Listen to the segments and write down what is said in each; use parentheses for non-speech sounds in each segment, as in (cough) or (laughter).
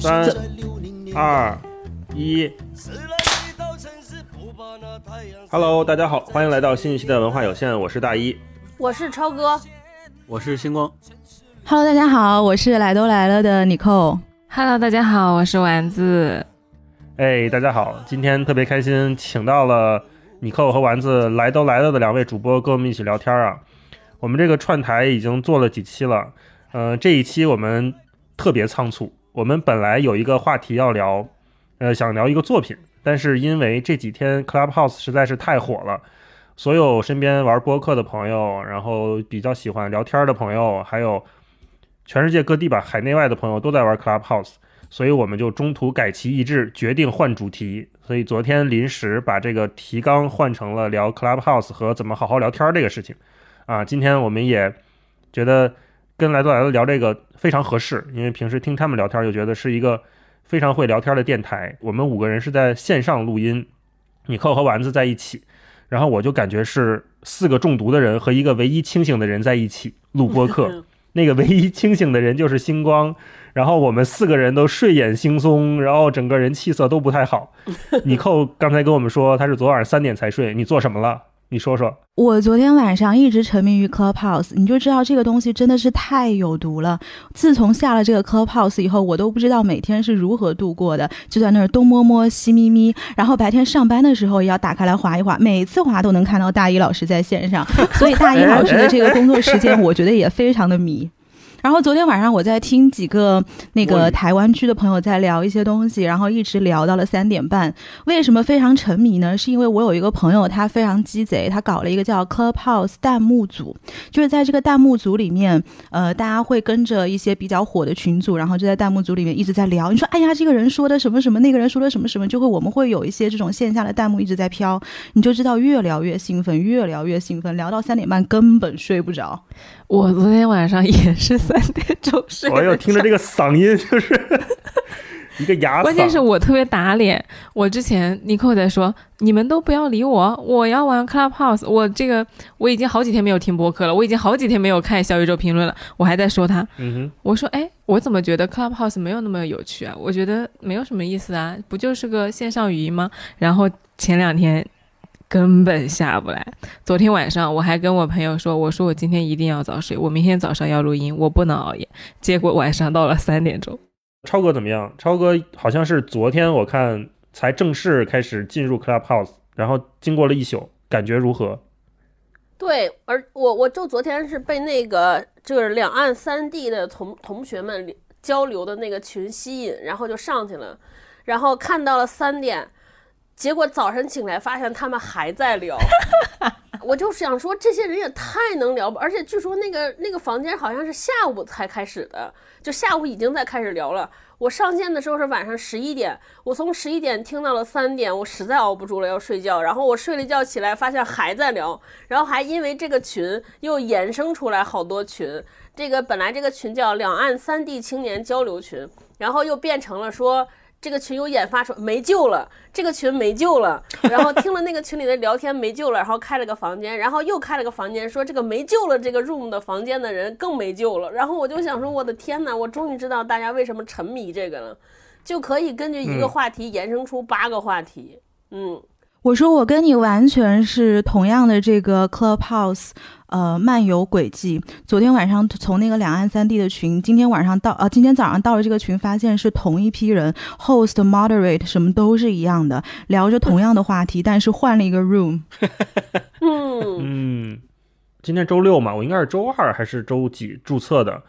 三二一，Hello，大家好，欢迎来到新一期的文化有限，我是大一，我是超哥，我是星光。Hello，大家好，我是来都来了的尼寇。Hello，大家好，我是丸子。哎，大家好，今天特别开心，请到了尼寇和丸子来都来了的两位主播，跟我们一起聊天啊。我们这个串台已经做了几期了，嗯，这一期我们特别仓促，我们本来有一个话题要聊，呃，想聊一个作品，但是因为这几天 Clubhouse 实在是太火了，所有身边玩播客的朋友，然后比较喜欢聊天的朋友，还有。全世界各地吧，海内外的朋友都在玩 Clubhouse，所以我们就中途改旗易帜，决定换主题。所以昨天临时把这个提纲换成了聊 Clubhouse 和怎么好好聊天这个事情。啊，今天我们也觉得跟来都来了聊这个非常合适，因为平时听他们聊天就觉得是一个非常会聊天的电台。我们五个人是在线上录音，米克和丸子在一起，然后我就感觉是四个中毒的人和一个唯一清醒的人在一起录播客。(laughs) 那个唯一清醒的人就是星光，然后我们四个人都睡眼惺忪，然后整个人气色都不太好。(laughs) 尼寇刚才跟我们说他是昨晚上三点才睡，你做什么了？你说说，我昨天晚上一直沉迷于 Clubhouse，你就知道这个东西真的是太有毒了。自从下了这个 Clubhouse 以后，我都不知道每天是如何度过的，就在那儿东摸摸西咪咪，然后白天上班的时候也要打开来划一划，每次划都能看到大一老师在线上，所以大一老师的这个工作时间，(laughs) 我觉得也非常的迷。然后昨天晚上我在听几个那个台湾区的朋友在聊一些东西，然后一直聊到了三点半。为什么非常沉迷呢？是因为我有一个朋友，他非常鸡贼，他搞了一个叫 Clubhouse 弹幕组，就是在这个弹幕组里面，呃，大家会跟着一些比较火的群组，然后就在弹幕组里面一直在聊。你说，哎呀，这个人说的什么什么，那个人说的什么什么，就会我们会有一些这种线下的弹幕一直在飘，你就知道越聊越兴奋，越聊越兴奋，聊到三点半根本睡不着。我昨天晚上也是三点钟睡。我又听着这个嗓音，就是 (laughs) 一个哑嗓。关键是我特别打脸。我之前尼克在说，你们都不要理我，我要玩 Clubhouse。我这个我已经好几天没有听播客了，我已经好几天没有看小宇宙评论了。我还在说他，嗯哼，我说，哎，我怎么觉得 Clubhouse 没有那么有趣啊？我觉得没有什么意思啊，不就是个线上语音吗？然后前两天。根本下不来。昨天晚上我还跟我朋友说，我说我今天一定要早睡，我明天早上要录音，我不能熬夜。结果晚上到了三点钟。超哥怎么样？超哥好像是昨天我看才正式开始进入 Clubhouse，然后经过了一宿，感觉如何？对，而我我就昨天是被那个就是两岸三地的同同学们交流的那个群吸引，然后就上去了，然后看到了三点。结果早晨醒来发现他们还在聊，(laughs) 我就想说这些人也太能聊吧！而且据说那个那个房间好像是下午才开始的，就下午已经在开始聊了。我上线的时候是晚上十一点，我从十一点听到了三点，我实在熬不住了要睡觉。然后我睡了一觉起来发现还在聊，然后还因为这个群又衍生出来好多群。这个本来这个群叫两岸三地青年交流群，然后又变成了说。这个群有眼发出没救了，这个群没救了。然后 (laughs) 听了那个群里的聊天没救了，然后开了个房间，然后又开了个房间，说这个没救了，这个 room 的房间的人更没救了。然后我就想说，我的天哪，我终于知道大家为什么沉迷这个了，就可以根据一个话题延伸出八个话题。嗯。我说我跟你完全是同样的这个 Clubhouse，呃，漫游轨迹。昨天晚上从那个两岸三地的群，今天晚上到呃，今天早上到了这个群，发现是同一批人，host、moderate 什么都是一样的，聊着同样的话题，但是换了一个 room。(laughs) 嗯嗯，今天周六嘛，我应该是周二还是周几注册的？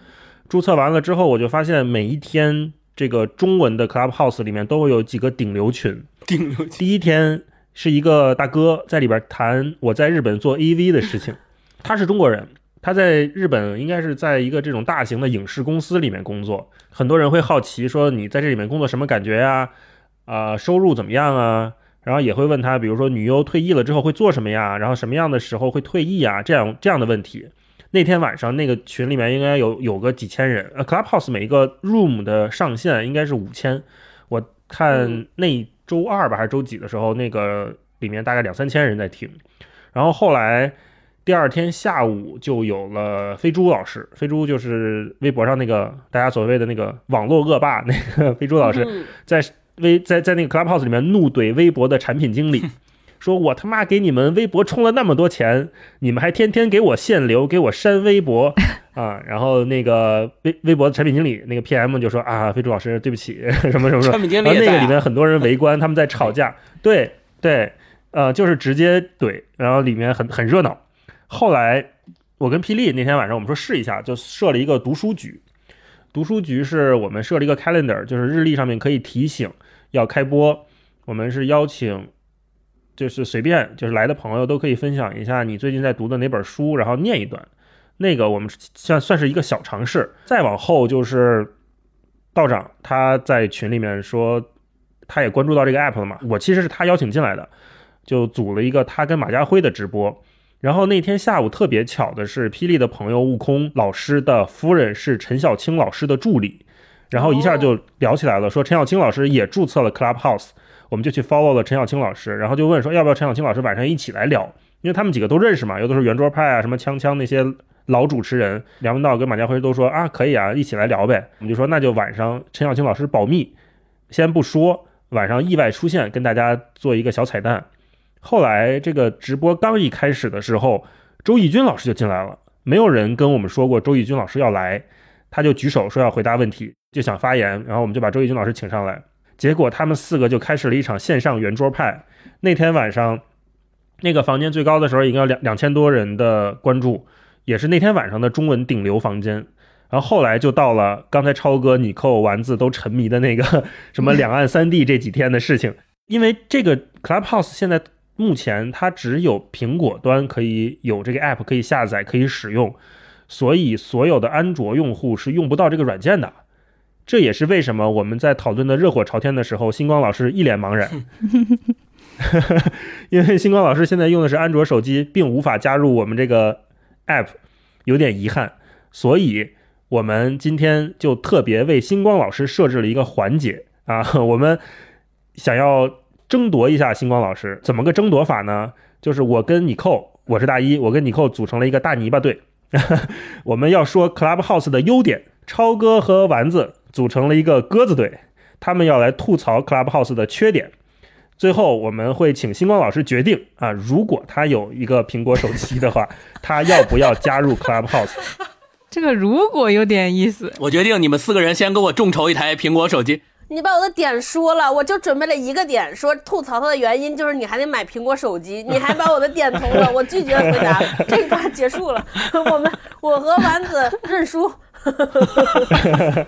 注册完了之后，我就发现每一天这个中文的 Clubhouse 里面都会有几个顶流群。顶流群，第一天。是一个大哥在里边谈我在日本做 AV 的事情，(laughs) 他是中国人，他在日本应该是在一个这种大型的影视公司里面工作。很多人会好奇说你在这里面工作什么感觉呀？啊，收入怎么样啊？然后也会问他，比如说女优退役了之后会做什么呀？然后什么样的时候会退役啊？这样这样的问题。那天晚上那个群里面应该有有个几千人，呃，Clubhouse 每一个 room 的上限应该是五千，我看那。周二吧还是周几的时候，那个里面大概两三千人在听，然后后来第二天下午就有了飞猪老师，飞猪就是微博上那个大家所谓的那个网络恶霸，那个飞猪老师嗯。在微在在那个 Clubhouse 里面怒怼微博的产品经理，(laughs) 说我他妈给你们微博充了那么多钱，你们还天天给我限流，给我删微博啊！然后那个微微博的产品经理那个 PM 就说啊，飞猪老师对不起，(laughs) 什么什么什么产，品经理然后那个里面很多人围观，(laughs) 他们在吵架，对对，呃，就是直接怼，然后里面很很热闹。后来我跟霹雳那天晚上我们说试一下，就设了一个读书局。读书局是我们设了一个 calendar，就是日历上面可以提醒要开播。我们是邀请，就是随便就是来的朋友都可以分享一下你最近在读的哪本书，然后念一段。那个我们算算是一个小尝试。再往后就是道长他在群里面说，他也关注到这个 app 了嘛。我其实是他邀请进来的，就组了一个他跟马家辉的直播。然后那天下午特别巧的是，霹雳的朋友悟空老师的夫人是陈小青老师的助理，然后一下就聊起来了，说陈小青老师也注册了 Clubhouse，我们就去 follow 了陈小青老师，然后就问说要不要陈小青老师晚上一起来聊，因为他们几个都认识嘛，有的是圆桌派啊，什么锵锵那些老主持人，梁文道跟马家辉都说啊可以啊，一起来聊呗，我们就说那就晚上陈小青老师保密，先不说，晚上意外出现跟大家做一个小彩蛋。后来这个直播刚一开始的时候，周轶君老师就进来了，没有人跟我们说过周轶君老师要来，他就举手说要回答问题，就想发言，然后我们就把周轶君老师请上来，结果他们四个就开始了一场线上圆桌派。那天晚上，那个房间最高的时候应该两两千多人的关注，也是那天晚上的中文顶流房间。然后后来就到了刚才超哥、你扣、丸子都沉迷的那个什么两岸三地这几天的事情，因为这个 Clubhouse 现在目前它只有苹果端可以有这个 app 可以下载可以使用，所以所有的安卓用户是用不到这个软件的。这也是为什么我们在讨论的热火朝天的时候，星光老师一脸茫然，(laughs) 因为星光老师现在用的是安卓手机，并无法加入我们这个 app，有点遗憾。所以我们今天就特别为星光老师设置了一个环节啊，(laughs) 我们想要争夺一下星光老师，怎么个争夺法呢？就是我跟你扣，我是大一，我跟你扣组成了一个大泥巴队，(laughs) 我们要说 Clubhouse 的优点，超哥和丸子组成了一个鸽子队，他们要来吐槽 Clubhouse 的缺点。最后我们会请星光老师决定啊，如果他有一个苹果手机的话，他要不要加入 Clubhouse？(laughs) 这个如果有点意思，我决定你们四个人先给我众筹一台苹果手机。你把我的点说了，我就准备了一个点，说吐槽他的原因就是你还得买苹果手机，你还把我的点投了，(laughs) 我拒绝回答，这一趴结束了，我们我和丸子认输。(laughs)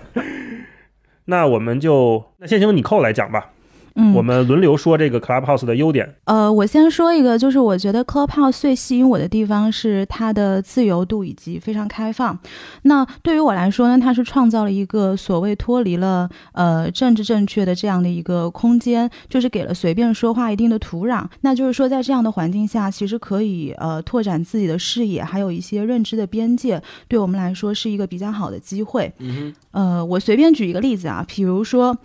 那我们就那先请你扣来讲吧，嗯，我们轮流说这个 Clubhouse 的优点。呃，我先说一个，就是我觉得 Clubhouse 最吸引我的地方是它的自由度以及非常开放。那对于我来说呢，它是创造了一个所谓脱离了呃政治正确的这样的一个空间，就是给了随便说话一定的土壤。那就是说，在这样的环境下，其实可以呃拓展自己的视野，还有一些认知的边界，对我们来说是一个比较好的机会。嗯呃，我随便举一个例子啊，比如说。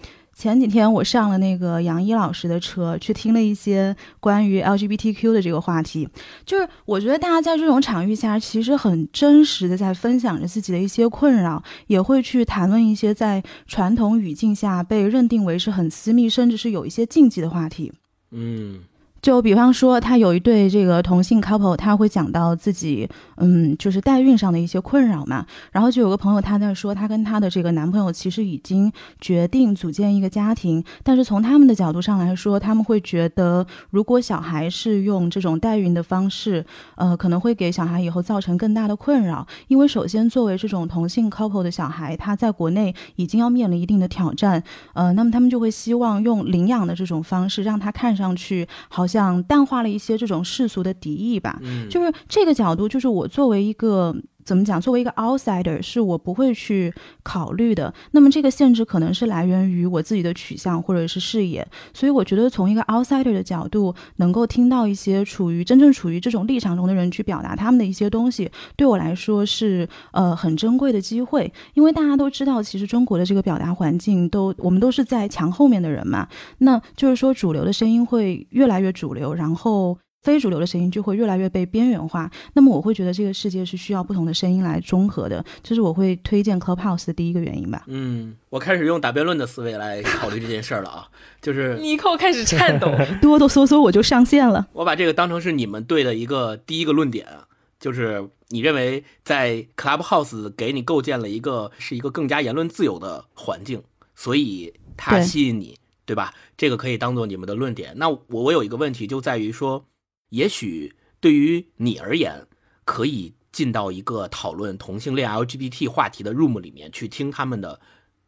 前几天我上了那个杨一老师的车，去听了一些关于 LGBTQ 的这个话题。就是我觉得大家在这种场域下，其实很真实的在分享着自己的一些困扰，也会去谈论一些在传统语境下被认定为是很私密，甚至是有一些禁忌的话题。嗯就比方说，他有一对这个同性 couple，他会讲到自己，嗯，就是代孕上的一些困扰嘛。然后就有个朋友他在说，他跟他的这个男朋友其实已经决定组建一个家庭，但是从他们的角度上来说，他们会觉得，如果小孩是用这种代孕的方式，呃，可能会给小孩以后造成更大的困扰。因为首先，作为这种同性 couple 的小孩，他在国内已经要面临一定的挑战，呃，那么他们就会希望用领养的这种方式，让他看上去好像淡化了一些这种世俗的敌意吧。嗯，就是这个角度，就是我作为一个怎么讲，作为一个 outsider，是我不会去考虑的。那么这个限制可能是来源于我自己的取向或者是视野，所以我觉得从一个 outsider 的角度，能够听到一些处于真正处于这种立场中的人去表达他们的一些东西，对我来说是呃很珍贵的机会。因为大家都知道，其实中国的这个表达环境都我们都是在墙后面的人嘛，那就是说主流的声音会越来越主流，然后。非主流的声音就会越来越被边缘化。那么我会觉得这个世界是需要不同的声音来中和的，这是我会推荐 Clubhouse 的第一个原因吧。嗯，我开始用打辩论的思维来考虑这件事儿了啊，就是尼寇开始颤抖。哆哆嗦嗦我就上线了。我把这个当成是你们队的一个第一个论点，就是你认为在 Clubhouse 给你构建了一个是一个更加言论自由的环境，所以它吸引你，对吧？这个可以当做你们的论点。那我我有一个问题就在于说，也许对于你而言，可以进到一个讨论同性恋 LGBT 话题的 room 里面去听他们的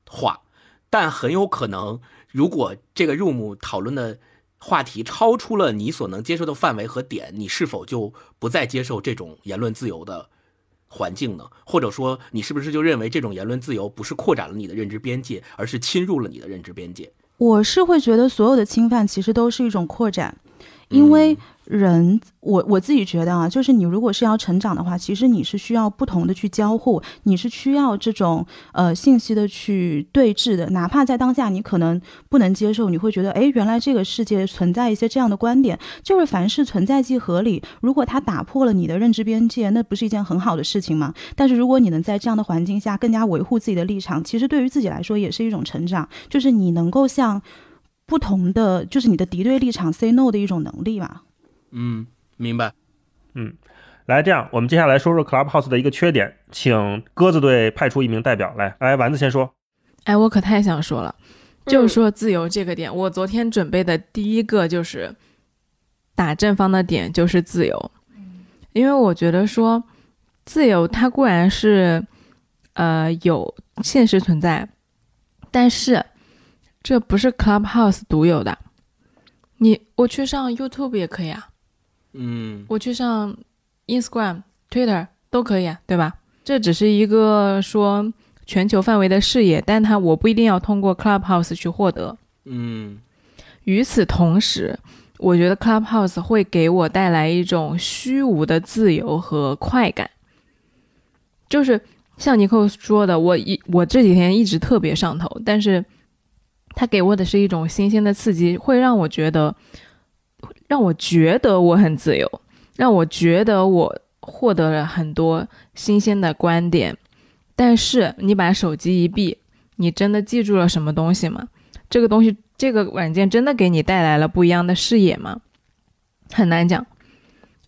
话，但很有可能，如果这个 room 讨论的话题超出了你所能接受的范围和点，你是否就不再接受这种言论自由的环境呢？或者说，你是不是就认为这种言论自由不是扩展了你的认知边界，而是侵入了你的认知边界？我是会觉得所有的侵犯其实都是一种扩展，因为人，我我自己觉得啊，就是你如果是要成长的话，其实你是需要不同的去交互，你是需要这种呃信息的去对峙的，哪怕在当下你可能不能接受，你会觉得，哎，原来这个世界存在一些这样的观点，就是凡事存在即合理。如果它打破了你的认知边界，那不是一件很好的事情吗？但是如果你能在这样的环境下更加维护自己的立场，其实对于自己来说也是一种成长，就是你能够向不同的，就是你的敌对立场 say no 的一种能力嘛。嗯，明白。嗯来，这样我们接下来说说 Clubhouse 的一个缺点，请鸽子队派出一名代表来。来，丸子先说。哎，我可太想说了，就说自由这个点，我昨天准备的第一个就是打正方的点就是自由，因为我觉得说自由它固然是呃有现实存在，但是这不是 Clubhouse 独有的。你我去上 YouTube 也可以啊，嗯我去上 Instagram、Twitter 都可以啊，对吧？这只是一个说全球范围的视野，但它我不一定要通过 Clubhouse 去获得。嗯与此同时，我觉得 Clubhouse 会给我带来一种虚无的自由和快感，就是像尼克说的，我一我这几天一直特别上头，但是它给我的是一种新鲜的刺激，会让我觉得，让我觉得我很自由，让我觉得我获得了很多新鲜的观点。但是你把手机一闭，你真的记住了什么东西吗？这个东西，这个软件真的给你带来了不一样的视野吗？很难讲。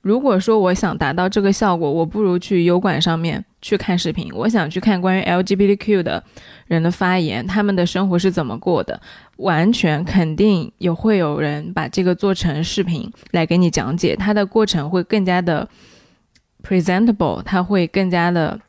如果说我想达到这个效果，我不如去油管上面去看视频。我想去看关于 LGBTQ 的人的发言，他们的生活是怎么过的，完全肯定有会有人把这个做成视频来给你讲解，它的过程会更加的 presentable，它会更加的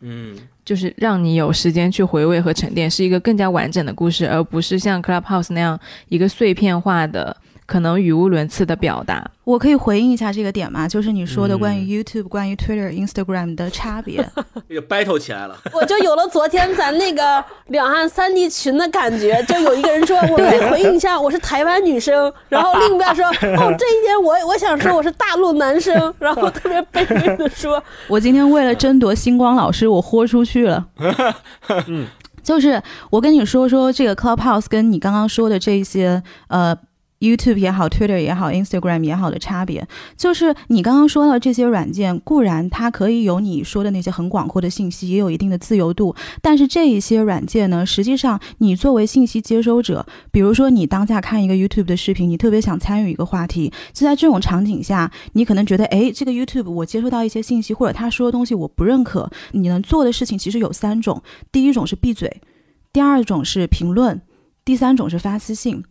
嗯就是让你有时间去回味和沉淀，是一个更加完整的故事，而不是像 Clubhouse 那样一个碎片化的、可能语无伦次的表达。我可以回应一下这个点吗？就是你说的嗯关于 YouTube、关于 Twitter、Instagram 的差别。(laughs) 这个 battle 起来了。我就有了昨天咱那个两岸三地群的感觉，(laughs) 就有一个人说，(laughs) 我可以回应一下，我是台湾女生，然后另一边说，哦，这一点我我想说我是大陆男生，然后特别卑微的说，我今天为了争夺星光老师，我豁出去了。嗯，就是我跟你说说这个 Clubhouse 跟你刚刚说的这些呃。YouTube 也好，Twitter 也好，Instagram 也好的差别，就是你刚刚说到这些软件，固然它可以有你说的那些很广阔的信息，也有一定的自由度，但是这一些软件呢，实际上你作为信息接收者，比如说你当下看一个 YouTube 的视频，你特别想参与一个话题，就在这种场景下，你可能觉得，哎，这个 YouTube 我接收到一些信息，或者他说的东西我不认可，你能做的事情其实有三种，第一种是闭嘴，第二种是评论，第三种是发私信。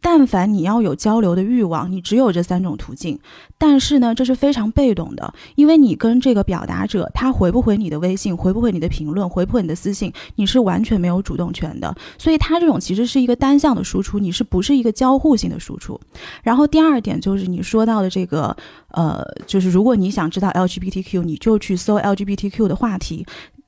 但凡你要有交流的欲望，你只有这三种途径。但是呢，这是非常被动的，因为你跟这个表达者，他回不回你的微信，回不回你的评论，回不回你的私信，你是完全没有主动权的。所以他这种其实是一个单向的输出，你是不是一个交互性的输出？然后第二点就是你说到的这个，呃，就是如果你想知道 LGBTQ，你就去搜 LGBTQ 的话题。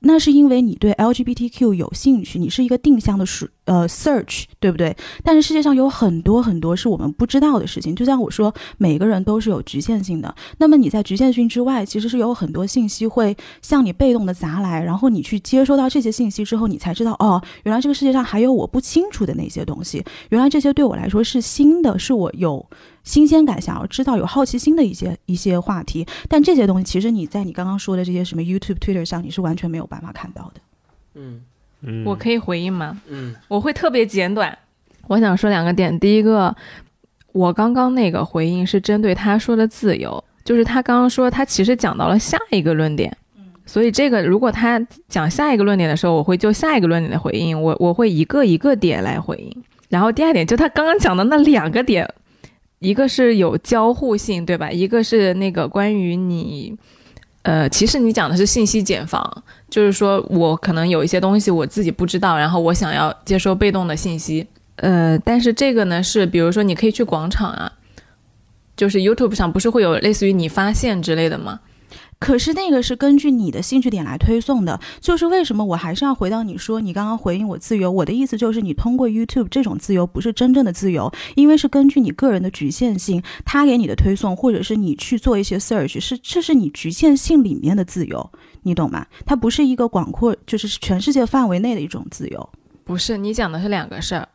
那是因为你对 LGBTQ 有兴趣，你是一个定向的输呃 search，对不对？但是世界上有很多很多是我们不知道的事情，就像我说，每个人都是有局限性的。那么你在局限性之外，其实是有很多信息会向你被动的砸来，然后你去接收到这些信息之后，你才知道哦，原来这个世界上还有我不清楚的那些东西，原来这些对我来说是新的，是我有新鲜感，想要知道有好奇心的一些一些话题。但这些东西其实你在你刚刚说的这些什么 YouTube、Twitter 上，你是完全没有办法看到的。嗯嗯，我可以回应吗？嗯我会特别简短。我想说两个点，第一个，我刚刚那个回应是针对他说的自由，就是他刚刚说他其实讲到了下一个论点，所以这个如果他讲下一个论点的时候，我会就下一个论点的回应，我我会一个一个点来回应。然后第二点，就他刚刚讲的那两个点，一个是有交互性，对吧？一个是那个关于你。呃，其实你讲的是信息茧房，就是说我可能有一些东西我自己不知道，然后我想要接收被动的信息。呃，但是这个呢是，比如说你可以去广场啊，就是 YouTube 上不是会有类似于你发现之类的吗？可是那个是根据你的兴趣点来推送的，就是为什么我还是要回到你说你刚刚回应我自由，我的意思就是你通过 YouTube 这种自由不是真正的自由，因为是根据你个人的局限性，他给你的推送或者是你去做一些 search，是这是你局限性里面的自由，你懂吗？它不是一个广阔，就是全世界范围内的一种自由。不是，你讲的是两个事儿。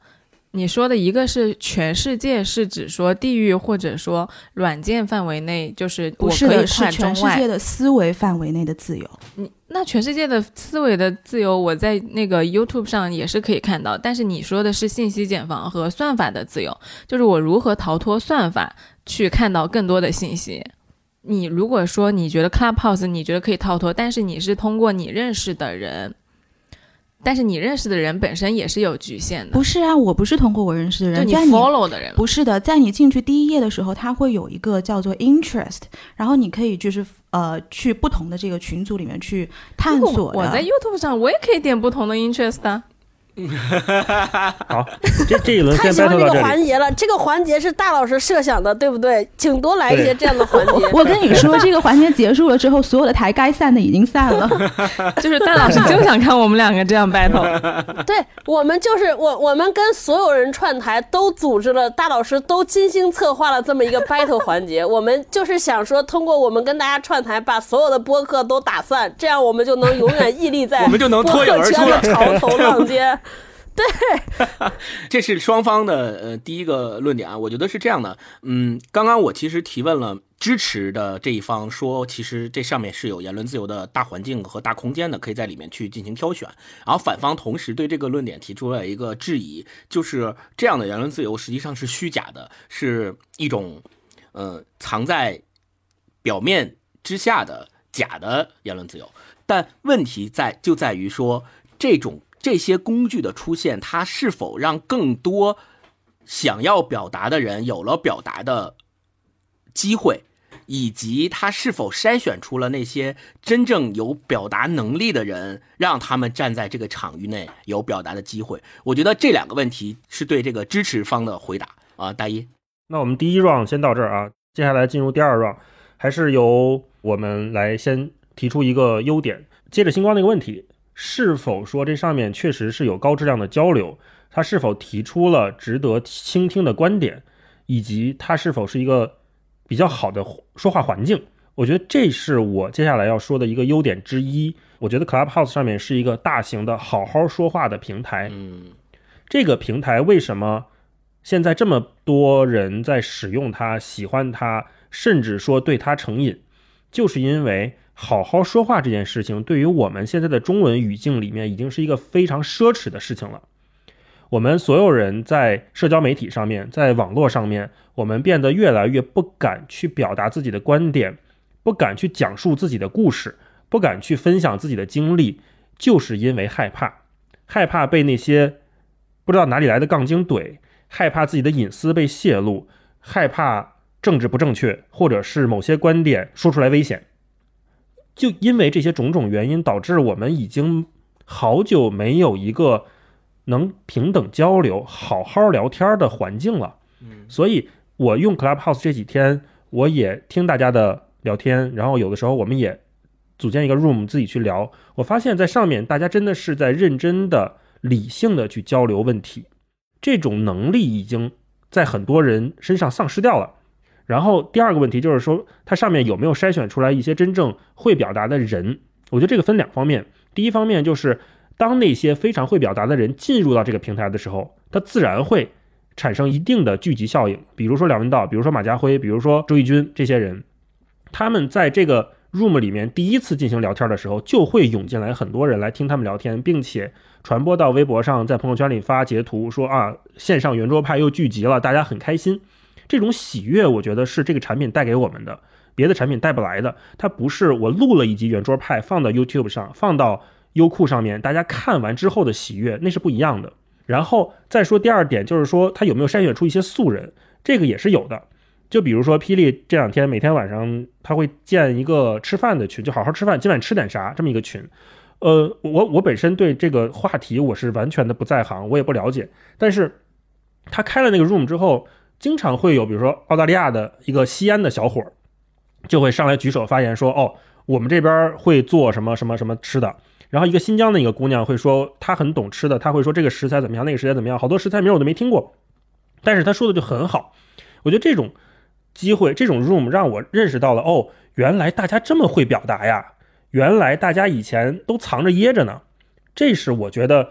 你说的一个是全世界，是指说地域或者说软件范围内，就是我不是的，可以跨是全世界。的思维范围内的自由。你那全世界的思维的自由，我在那个 YouTube 上也是可以看到。但是你说的是信息茧房和算法的自由，就是我如何逃脱算法去看到更多的信息。你如果说你觉得 Clubhouse 你觉得可以逃脱，但是你是通过你认识的人，但是你认识的人本身也是有局限的，不是啊，我不是通过我认识的人，就你 follow 的人。不是的，在你进去第一页的时候，它会有一个叫做 interest，然后你可以就是呃去不同的这个群组里面去探索的。我在 YouTube 上我也可以点不同的 interest 啊。(laughs) 好，这这一轮先太喜欢这个。环节了，这个环节是大老师设想的，对不对？请多来一些这样的环节。(laughs) 我跟你说，这个环节结束了之后，所有的台该散的已经散了。(laughs) 就是大老师就想看我们两个这样 battle。对我们就是我，我们跟所有人串台都组织了，大老师都精心策划了这么一个 battle 环节。我们就是想说，通过我们跟大家串台，把所有的播客都打散，这样我们就能永远屹立在我们就能脱颖而出了播客圈的潮头浪尖。对 (laughs) 这是双方的呃第一个论点啊，我觉得是这样的，嗯，刚刚我其实提问了支持的这一方，说其实这上面是有言论自由的大环境和大空间的，可以在里面去进行挑选。然后反方同时对这个论点提出了一个质疑，就是这样的言论自由实际上是虚假的，是一种呃藏在表面之下的假的言论自由。但问题在就在于说这种。这些工具的出现，它是否让更多想要表达的人有了表达的机会，以及它是否筛选出了那些真正有表达能力的人，让他们站在这个场域内有表达的机会？我觉得这两个问题是对这个支持方的回答啊，大一。那我们第一 round 先到这儿啊，接下来进入第二 round，还是由我们来先提出一个优点，接着星光那个问题。是否说这上面确实是有高质量的交流？他是否提出了值得倾听的观点，以及他是否是一个比较好的说话环境？我觉得这是我接下来要说的一个优点之一。我觉得 Clubhouse 上面是一个大型的好好说话的平台。嗯，这个平台为什么现在这么多人在使用它、喜欢它，甚至说对它成瘾？就是因为。好好说话这件事情，对于我们现在的中文语境里面，已经是一个非常奢侈的事情了。我们所有人在社交媒体上面，在网络上面，我们变得越来越不敢去表达自己的观点，不敢去讲述自己的故事，不敢去分享自己的经历，就是因为害怕，害怕被那些不知道哪里来的杠精怼，害怕自己的隐私被泄露，害怕政治不正确，或者是某些观点说出来危险。就因为这些种种原因，导致我们已经好久没有一个能平等交流、好好聊天的环境了。嗯，所以我用 Clubhouse 这几天，我也听大家的聊天，然后有的时候我们也组建一个 room 自己去聊。我发现，在上面大家真的是在认真的、理性的去交流问题，这种能力已经在很多人身上丧失掉了。然后第二个问题就是说，它上面有没有筛选出来一些真正会表达的人？我觉得这个分两方面。第一方面就是，当那些非常会表达的人进入到这个平台的时候，他自然会产生一定的聚集效应。比如说梁文道，比如说马家辉，比如说周轶君这些人，他们在这个 room 里面第一次进行聊天的时候，就会涌进来很多人来听他们聊天，并且传播到微博上，在朋友圈里发截图说啊，线上圆桌派又聚集了，大家很开心。这种喜悦，我觉得是这个产品带给我们的，别的产品带不来的。它不是我录了一集圆桌派放到 YouTube 上，放到优酷上面，大家看完之后的喜悦，那是不一样的。然后再说第二点，就是说它有没有筛选出一些素人，这个也是有的。就比如说霹雳这两天每天晚上他会建一个吃饭的群，就好好吃饭，今晚吃点啥这么一个群。呃，我我本身对这个话题我是完全的不在行，我也不了解。但是他开了那个 room 之后。经常会有，比如说澳大利亚的一个西安的小伙儿，就会上来举手发言说：“哦，我们这边会做什么什么什么吃的。”然后一个新疆的一个姑娘会说，她很懂吃的，她会说这个食材怎么样，那个食材怎么样，好多食材名我都没听过，但是她说的就很好。我觉得这种机会，这种 room 让我认识到了，哦，原来大家这么会表达呀，原来大家以前都藏着掖着呢。这是我觉得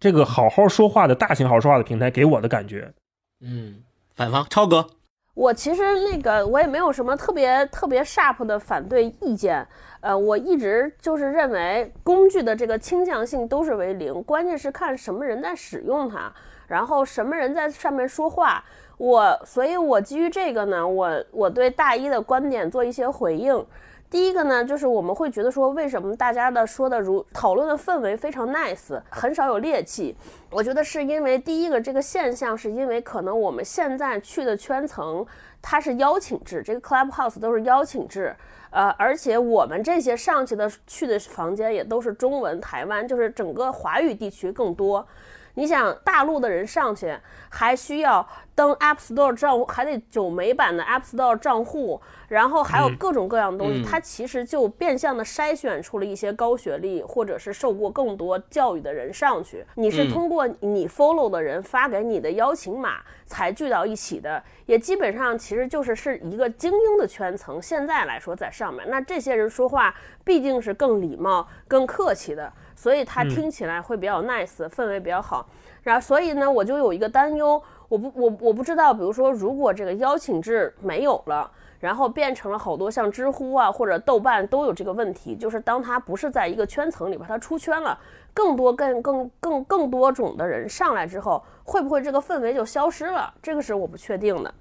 这个好好说话的大型好说话的平台给我的感觉。嗯。反方超哥，我其实那个我也没有什么特别特别 sharp 的反对意见，呃，我一直就是认为工具的这个倾向性都是为零，关键是看什么人在使用它，然后什么人在上面说话。我，所以我基于这个呢，我我对大一的观点做一些回应。第一个呢，就是我们会觉得说，为什么大家的说的如讨论的氛围非常 nice，很少有戾气？我觉得是因为第一个这个现象，是因为可能我们现在去的圈层它是邀请制，这个 clubhouse 都是邀请制，呃，而且我们这些上去的去的房间也都是中文，台湾就是整个华语地区更多。你想大陆的人上去还需要登 App Store 账户，还得九美版的 App Store 账户，然后还有各种各样的东西，它其实就变相的筛选出了一些高学历或者是受过更多教育的人上去。你是通过你 follow 的人发给你的邀请码才聚到一起的，也基本上其实就是是一个精英的圈层。现在来说在上面，那这些人说话毕竟是更礼貌、更客气的。所以它听起来会比较 nice，氛围比较好。然后，所以呢，我就有一个担忧，我不，我我不知道，比如说，如果这个邀请制没有了，然后变成了好多像知乎啊或者豆瓣都有这个问题，就是当它不是在一个圈层里边，它出圈了，更多更更更更多种的人上来之后，会不会这个氛围就消失了？这个是我不确定的。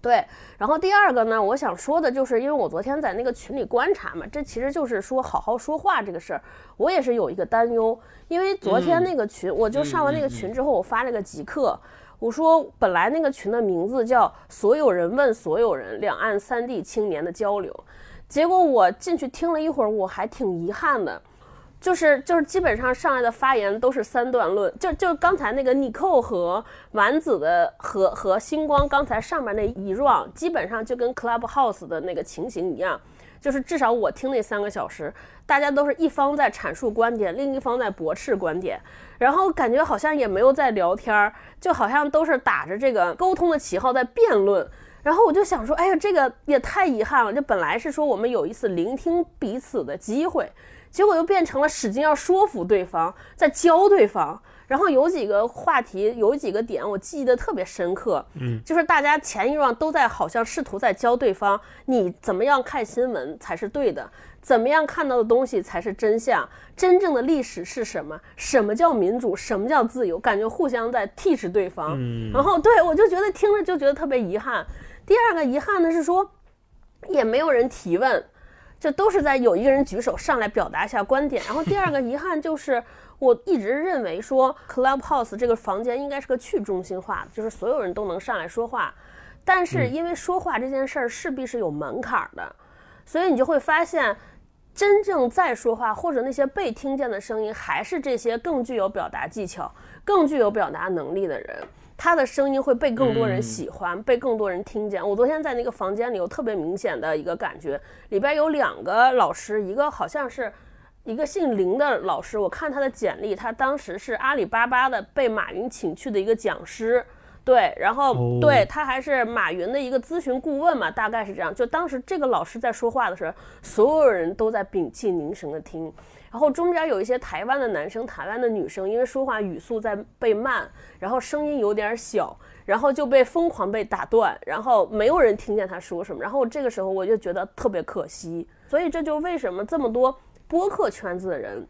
对，然后第二个呢，我想说的就是，因为我昨天在那个群里观察嘛，这其实就是说好好说话这个事儿，我也是有一个担忧，因为昨天那个群，我就上完那个群之后，我发了个即刻，我说本来那个群的名字叫“所有人问所有人”，两岸三地青年的交流，结果我进去听了一会儿，我还挺遗憾的。就是就是基本上上来的发言都是三段论，就就刚才那个尼寇和丸子的和和星光刚才上面那一 round，基本上就跟 Clubhouse 的那个情形一样，就是至少我听那三个小时，大家都是一方在阐述观点，另一方在驳斥观点，然后感觉好像也没有在聊天儿，就好像都是打着这个沟通的旗号在辩论，然后我就想说，哎呀，这个也太遗憾了，这本来是说我们有一次聆听彼此的机会。结果又变成了使劲要说服对方，在教对方。然后有几个话题，有几个点我记得特别深刻。嗯，就是大家前一段都在好像试图在教对方，你怎么样看新闻才是对的，怎么样看到的东西才是真相，真正的历史是什么？什么叫民主？什么叫自由？感觉互相在 teach 对方。嗯，然后对我就觉得听着就觉得特别遗憾。第二个遗憾的是说，也没有人提问。这都是在有一个人举手上来表达一下观点，然后第二个遗憾就是，(laughs) 我一直认为说 Clubhouse 这个房间应该是个去中心化的，就是所有人都能上来说话，但是因为说话这件事儿势必是有门槛的，所以你就会发现，真正在说话或者那些被听见的声音，还是这些更具有表达技巧、更具有表达能力的人。他的声音会被更多人喜欢，被更多人听见。我昨天在那个房间里有特别明显的一个感觉，里边有两个老师，一个好像是一个姓林的老师，我看他的简历，他当时是阿里巴巴的被马云请去的一个讲师，对，然后对他还是马云的一个咨询顾问嘛，大概是这样。就当时这个老师在说话的时候，所有人都在屏气凝神的听。然后中间有一些台湾的男生、台湾的女生，因为说话语速在被慢，然后声音有点小，然后就被疯狂被打断，然后没有人听见他说什么。然后这个时候我就觉得特别可惜，所以这就为什么这么多播客圈子的人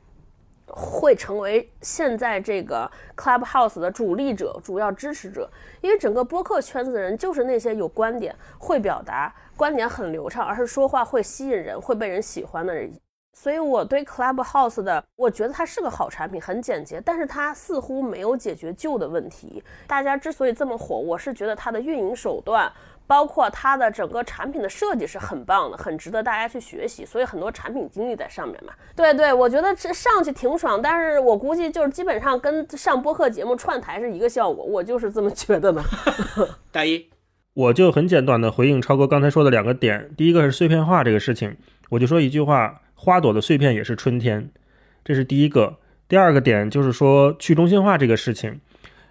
会成为现在这个 Clubhouse 的主力者、主要支持者，因为整个播客圈子的人就是那些有观点、会表达、观点很流畅，而是说话会吸引人、会被人喜欢的人。所以我对 Clubhouse 的，我觉得它是个好产品，很简洁，但是它似乎没有解决旧的问题。大家之所以这么火，我是觉得它的运营手段。包括它的整个产品的设计是很棒的，很值得大家去学习。所以很多产品经理在上面嘛。对对，我觉得这上去挺爽，但是我估计就是基本上跟上播客节目串台是一个效果，我就是这么觉得的。(laughs) (laughs) 大一，我就很简短的回应超哥刚才说的两个点。第一个是碎片化这个事情，我就说一句话：花朵的碎片也是春天，这是第一个。第二个点就是说去中心化这个事情，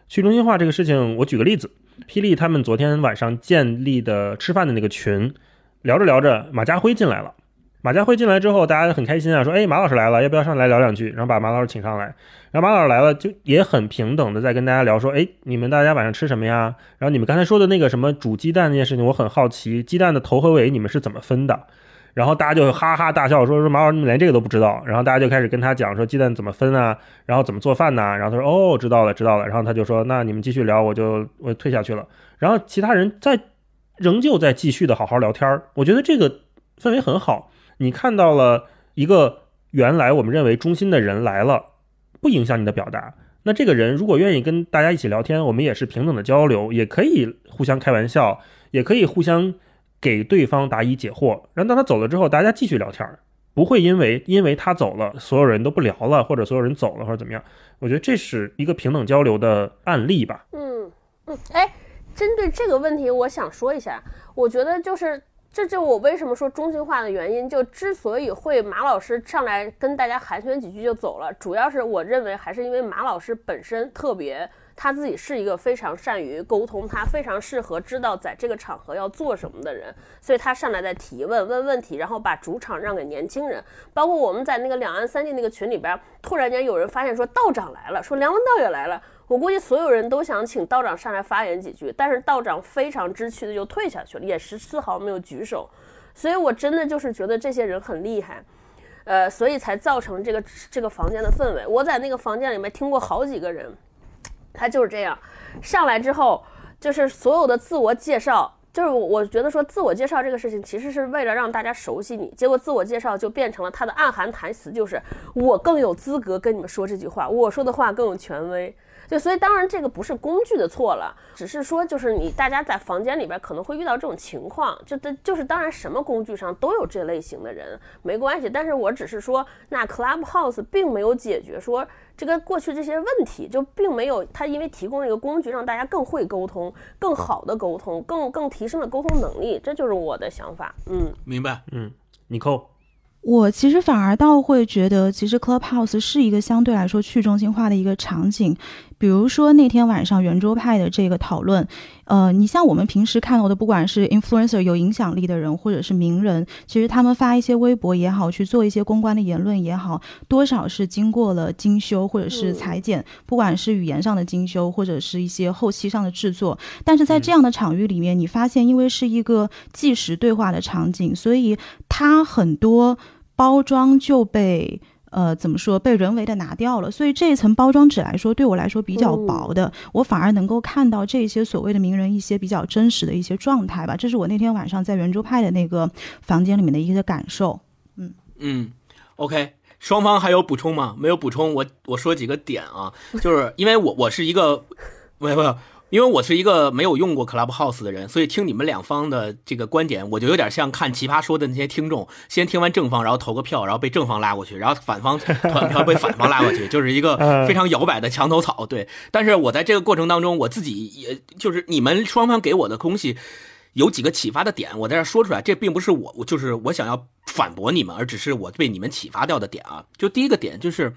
去中心化这个事情，我举个例子。霹雳他们昨天晚上建立的吃饭的那个群，聊着聊着，马家辉进来了。马家辉进来之后，大家很开心啊，说：“哎，马老师来了，要不要上来聊两句？”然后把马老师请上来。然后马老师来了，就也很平等的在跟大家聊，说：“哎，你们大家晚上吃什么呀？然后你们刚才说的那个什么煮鸡蛋那件事情，我很好奇，鸡蛋的头和尾你们是怎么分的？”然后大家就哈哈大笑，说说马老师你们连这个都不知道。然后大家就开始跟他讲说鸡蛋怎么分啊，然后怎么做饭呐。然后他说哦知道了知道了。然后他就说那你们继续聊，我就我退下去了。然后其他人在仍旧在继续的好好聊天儿。我觉得这个氛围很好。你看到了一个原来我们认为中心的人来了，不影响你的表达。那这个人如果愿意跟大家一起聊天，我们也是平等的交流，也可以互相开玩笑，也可以互相。给对方答疑解惑，然后当他走了之后，大家继续聊天，不会因为因为他走了，所有人都不聊了，或者所有人走了，或者怎么样？我觉得这是一个平等交流的案例吧。嗯嗯，哎，针对这个问题，我想说一下，我觉得就是这就我为什么说中心化的原因，就之所以会马老师上来跟大家寒暄几句就走了，主要是我认为还是因为马老师本身特别。他自己是一个非常善于沟通，他非常适合知道在这个场合要做什么的人，所以他上来在提问问问题，然后把主场让给年轻人。包括我们在那个两岸三地那个群里边，突然间有人发现说道长来了，说梁文道也来了。我估计所有人都想请道长上来发言几句，但是道长非常知趣的就退下去了，也是丝毫没有举手。所以我真的就是觉得这些人很厉害，呃，所以才造成这个这个房间的氛围。我在那个房间里面听过好几个人。他就是这样，上来之后就是所有的自我介绍，就是我觉得说自我介绍这个事情其实是为了让大家熟悉你，结果自我介绍就变成了他的暗含台词，就是我更有资格跟你们说这句话，我说的话更有权威。对，所以当然这个不是工具的错了，只是说就是你大家在房间里边可能会遇到这种情况，就的就是当然什么工具上都有这类型的人，没关系。但是我只是说，那 Clubhouse 并没有解决说这个过去这些问题，就并没有它因为提供了一个工具，让大家更会沟通，更好的沟通，更更提升了沟通能力，这就是我的想法。嗯，明白。嗯，你扣。我其实反而倒会觉得，其实 Clubhouse 是一个相对来说去中心化的一个场景。比如说那天晚上圆桌派的这个讨论，呃，你像我们平时看到的，不管是 influencer 有影响力的人，或者是名人，其实他们发一些微博也好，去做一些公关的言论也好，多少是经过了精修或者是裁剪，不管是语言上的精修，或者是一些后期上的制作。但是在这样的场域里面，你发现，因为是一个即时对话的场景，所以它很多。包装就被呃怎么说被人为的拿掉了，所以这一层包装纸来说，对我来说比较薄的，我反而能够看到这些所谓的名人一些比较真实的一些状态吧。这是我那天晚上在圆桌派的那个房间里面的一些感受。嗯嗯，OK，双方还有补充吗？没有补充，我我说几个点啊，(laughs) 就是因为我我是一个没有没有。因为我是一个没有用过 Clubhouse 的人，所以听你们两方的这个观点，我就有点像看奇葩说的那些听众，先听完正方，然后投个票，然后被正方拉过去，然后反方 (laughs) 团票被反方拉过去，就是一个 (laughs) 非常摇摆的墙头草。对，但是我在这个过程当中，我自己也就是你们双方给我的东西有几个启发的点，我在这说出来，这并不是我，就是我想要反驳你们，而只是我被你们启发掉的点啊。就第一个点就是，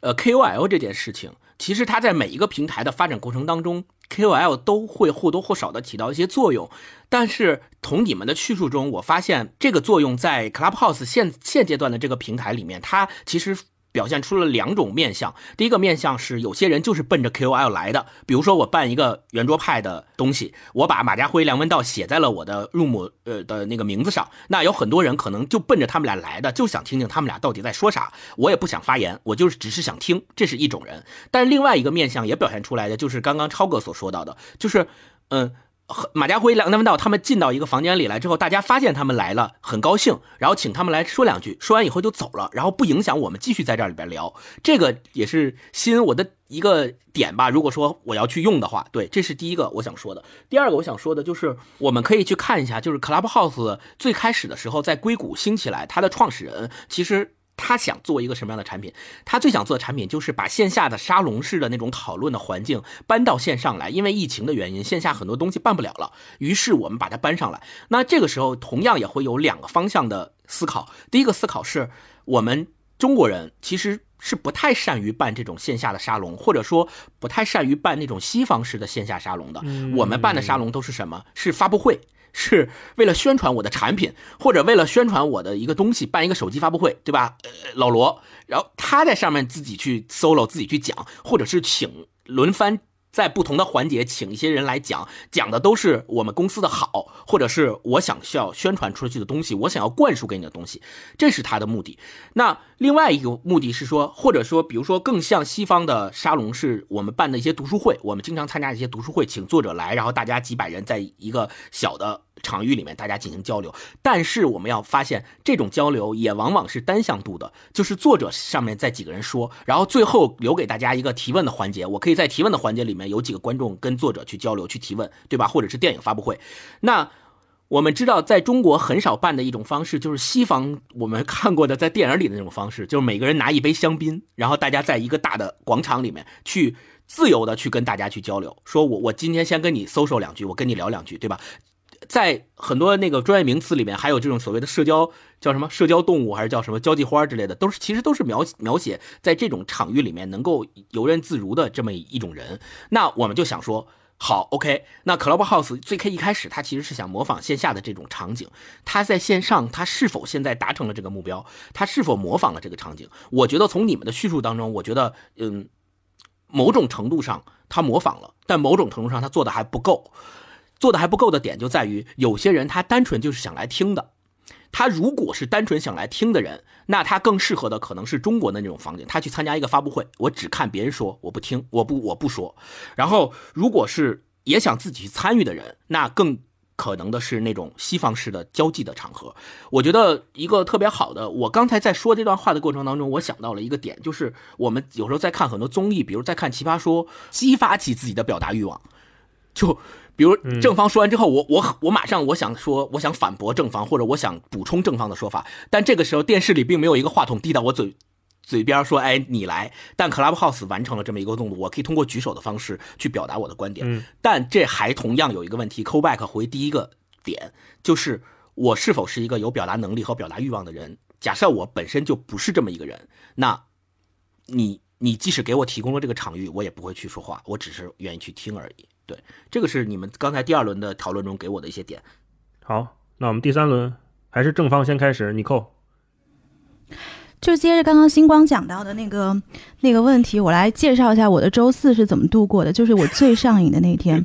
呃，KOL 这件事情，其实它在每一个平台的发展过程当中。KOL 都会或多或少的起到一些作用，但是从你们的叙述中，我发现这个作用在 Clubhouse 现现阶段的这个平台里面，它其实表现出了两种面相。第一个面相是有些人就是奔着 KOL 来的，比如说我办一个圆桌派的东西，我把马家辉、梁文道写在了我的 room 呃的那个名字上，那有很多人可能就奔着他们俩来的，就想听听他们俩到底在说啥。我也不想发言，我就是只是想听，这是一种人。但是另外一个面相也表现出来的，就是刚刚超哥所说到的，就是嗯。马家辉、梁文道他们进到一个房间里来之后，大家发现他们来了，很高兴，然后请他们来说两句，说完以后就走了，然后不影响我们继续在这里边聊。这个也是吸引我的一个点吧。如果说我要去用的话，对，这是第一个我想说的。第二个我想说的就是，我们可以去看一下，就是 Clubhouse 最开始的时候在硅谷兴起来，它的创始人其实。他想做一个什么样的产品？他最想做的产品就是把线下的沙龙式的那种讨论的环境搬到线上来。因为疫情的原因，线下很多东西办不了了，于是我们把它搬上来。那这个时候同样也会有两个方向的思考。第一个思考是我们中国人其实是不太善于办这种线下的沙龙，或者说不太善于办那种西方式的线下沙龙的。我们办的沙龙都是什么？是发布会。是为了宣传我的产品，或者为了宣传我的一个东西，办一个手机发布会，对吧？呃，老罗，然后他在上面自己去 solo，自己去讲，或者是请轮番。在不同的环节，请一些人来讲，讲的都是我们公司的好，或者是我想需要宣传出去的东西，我想要灌输给你的东西，这是他的目的。那另外一个目的是说，或者说，比如说更像西方的沙龙，是我们办的一些读书会，我们经常参加一些读书会，请作者来，然后大家几百人在一个小的。场域里面大家进行交流，但是我们要发现这种交流也往往是单向度的，就是作者上面在几个人说，然后最后留给大家一个提问的环节，我可以在提问的环节里面有几个观众跟作者去交流去提问，对吧？或者是电影发布会。那我们知道在中国很少办的一种方式，就是西方我们看过的在电影里的那种方式，就是每个人拿一杯香槟，然后大家在一个大的广场里面去自由的去跟大家去交流，说我我今天先跟你搜说两句，我跟你聊两句，对吧？在很多那个专业名词里面，还有这种所谓的社交叫什么社交动物，还是叫什么交际花之类的，都是其实都是描描写在这种场域里面能够游刃自如的这么一种人。那我们就想说，好，OK，那 Clubhouse 最开一开始，它其实是想模仿线下的这种场景，它在线上，它是否现在达成了这个目标？它是否模仿了这个场景？我觉得从你们的叙述当中，我觉得，嗯，某种程度上它模仿了，但某种程度上它做的还不够。做的还不够的点就在于，有些人他单纯就是想来听的。他如果是单纯想来听的人，那他更适合的可能是中国的那种房间。他去参加一个发布会，我只看别人说，我不听，我不我不说。然后，如果是也想自己去参与的人，那更可能的是那种西方式的交际的场合。我觉得一个特别好的，我刚才在说这段话的过程当中，我想到了一个点，就是我们有时候在看很多综艺，比如在看《奇葩说》，激发起自己的表达欲望，就。比如正方说完之后，我我我马上我想说，我想反驳正方，或者我想补充正方的说法，但这个时候电视里并没有一个话筒递到我嘴嘴边说，哎，你来。但 Clubhouse 完成了这么一个动作，我可以通过举手的方式去表达我的观点。但这还同样有一个问题，call back 回第一个点，就是我是否是一个有表达能力和表达欲望的人？假设我本身就不是这么一个人，那你你即使给我提供了这个场域，我也不会去说话，我只是愿意去听而已。对，这个是你们刚才第二轮的讨论中给我的一些点。好，那我们第三轮还是正方先开始，你扣。就接着刚刚星光讲到的那个那个问题，我来介绍一下我的周四是怎么度过的。就是我最上瘾的那天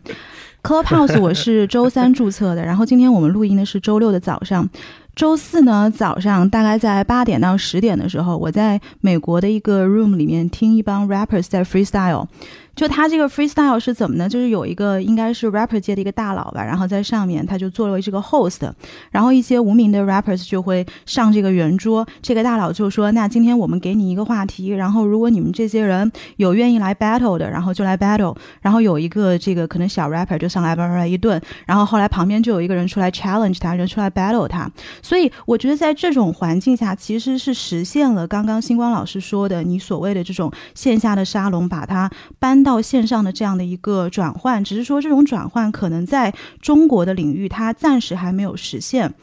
，Clubhouse 我是周三注册的，然后今天我们录音的是周六的早上。周四呢早上大概在八点到十点的时候，我在美国的一个 room 里面听一帮 rappers 在 freestyle。就他这个 freestyle 是怎么呢？就是有一个应该是 rapper 界的一个大佬吧，然后在上面他就作为这个 host，然后一些无名的 rappers 就会上这个圆桌。这个大佬就说：“那今天我们给你一个话题，然后如果你们这些人有愿意来 battle 的，然后就来 battle。然后有一个这个可能小 rapper 就上来叭叭一顿，然后后来旁边就有一个人出来 challenge 他，人出来 battle 他。所以我觉得在这种环境下，其实是实现了刚刚星光老师说的你所谓的这种线下的沙龙，把它搬。到线上的这样的一个转换，只是说这种转换可能在中国的领域它暂时还没有实现。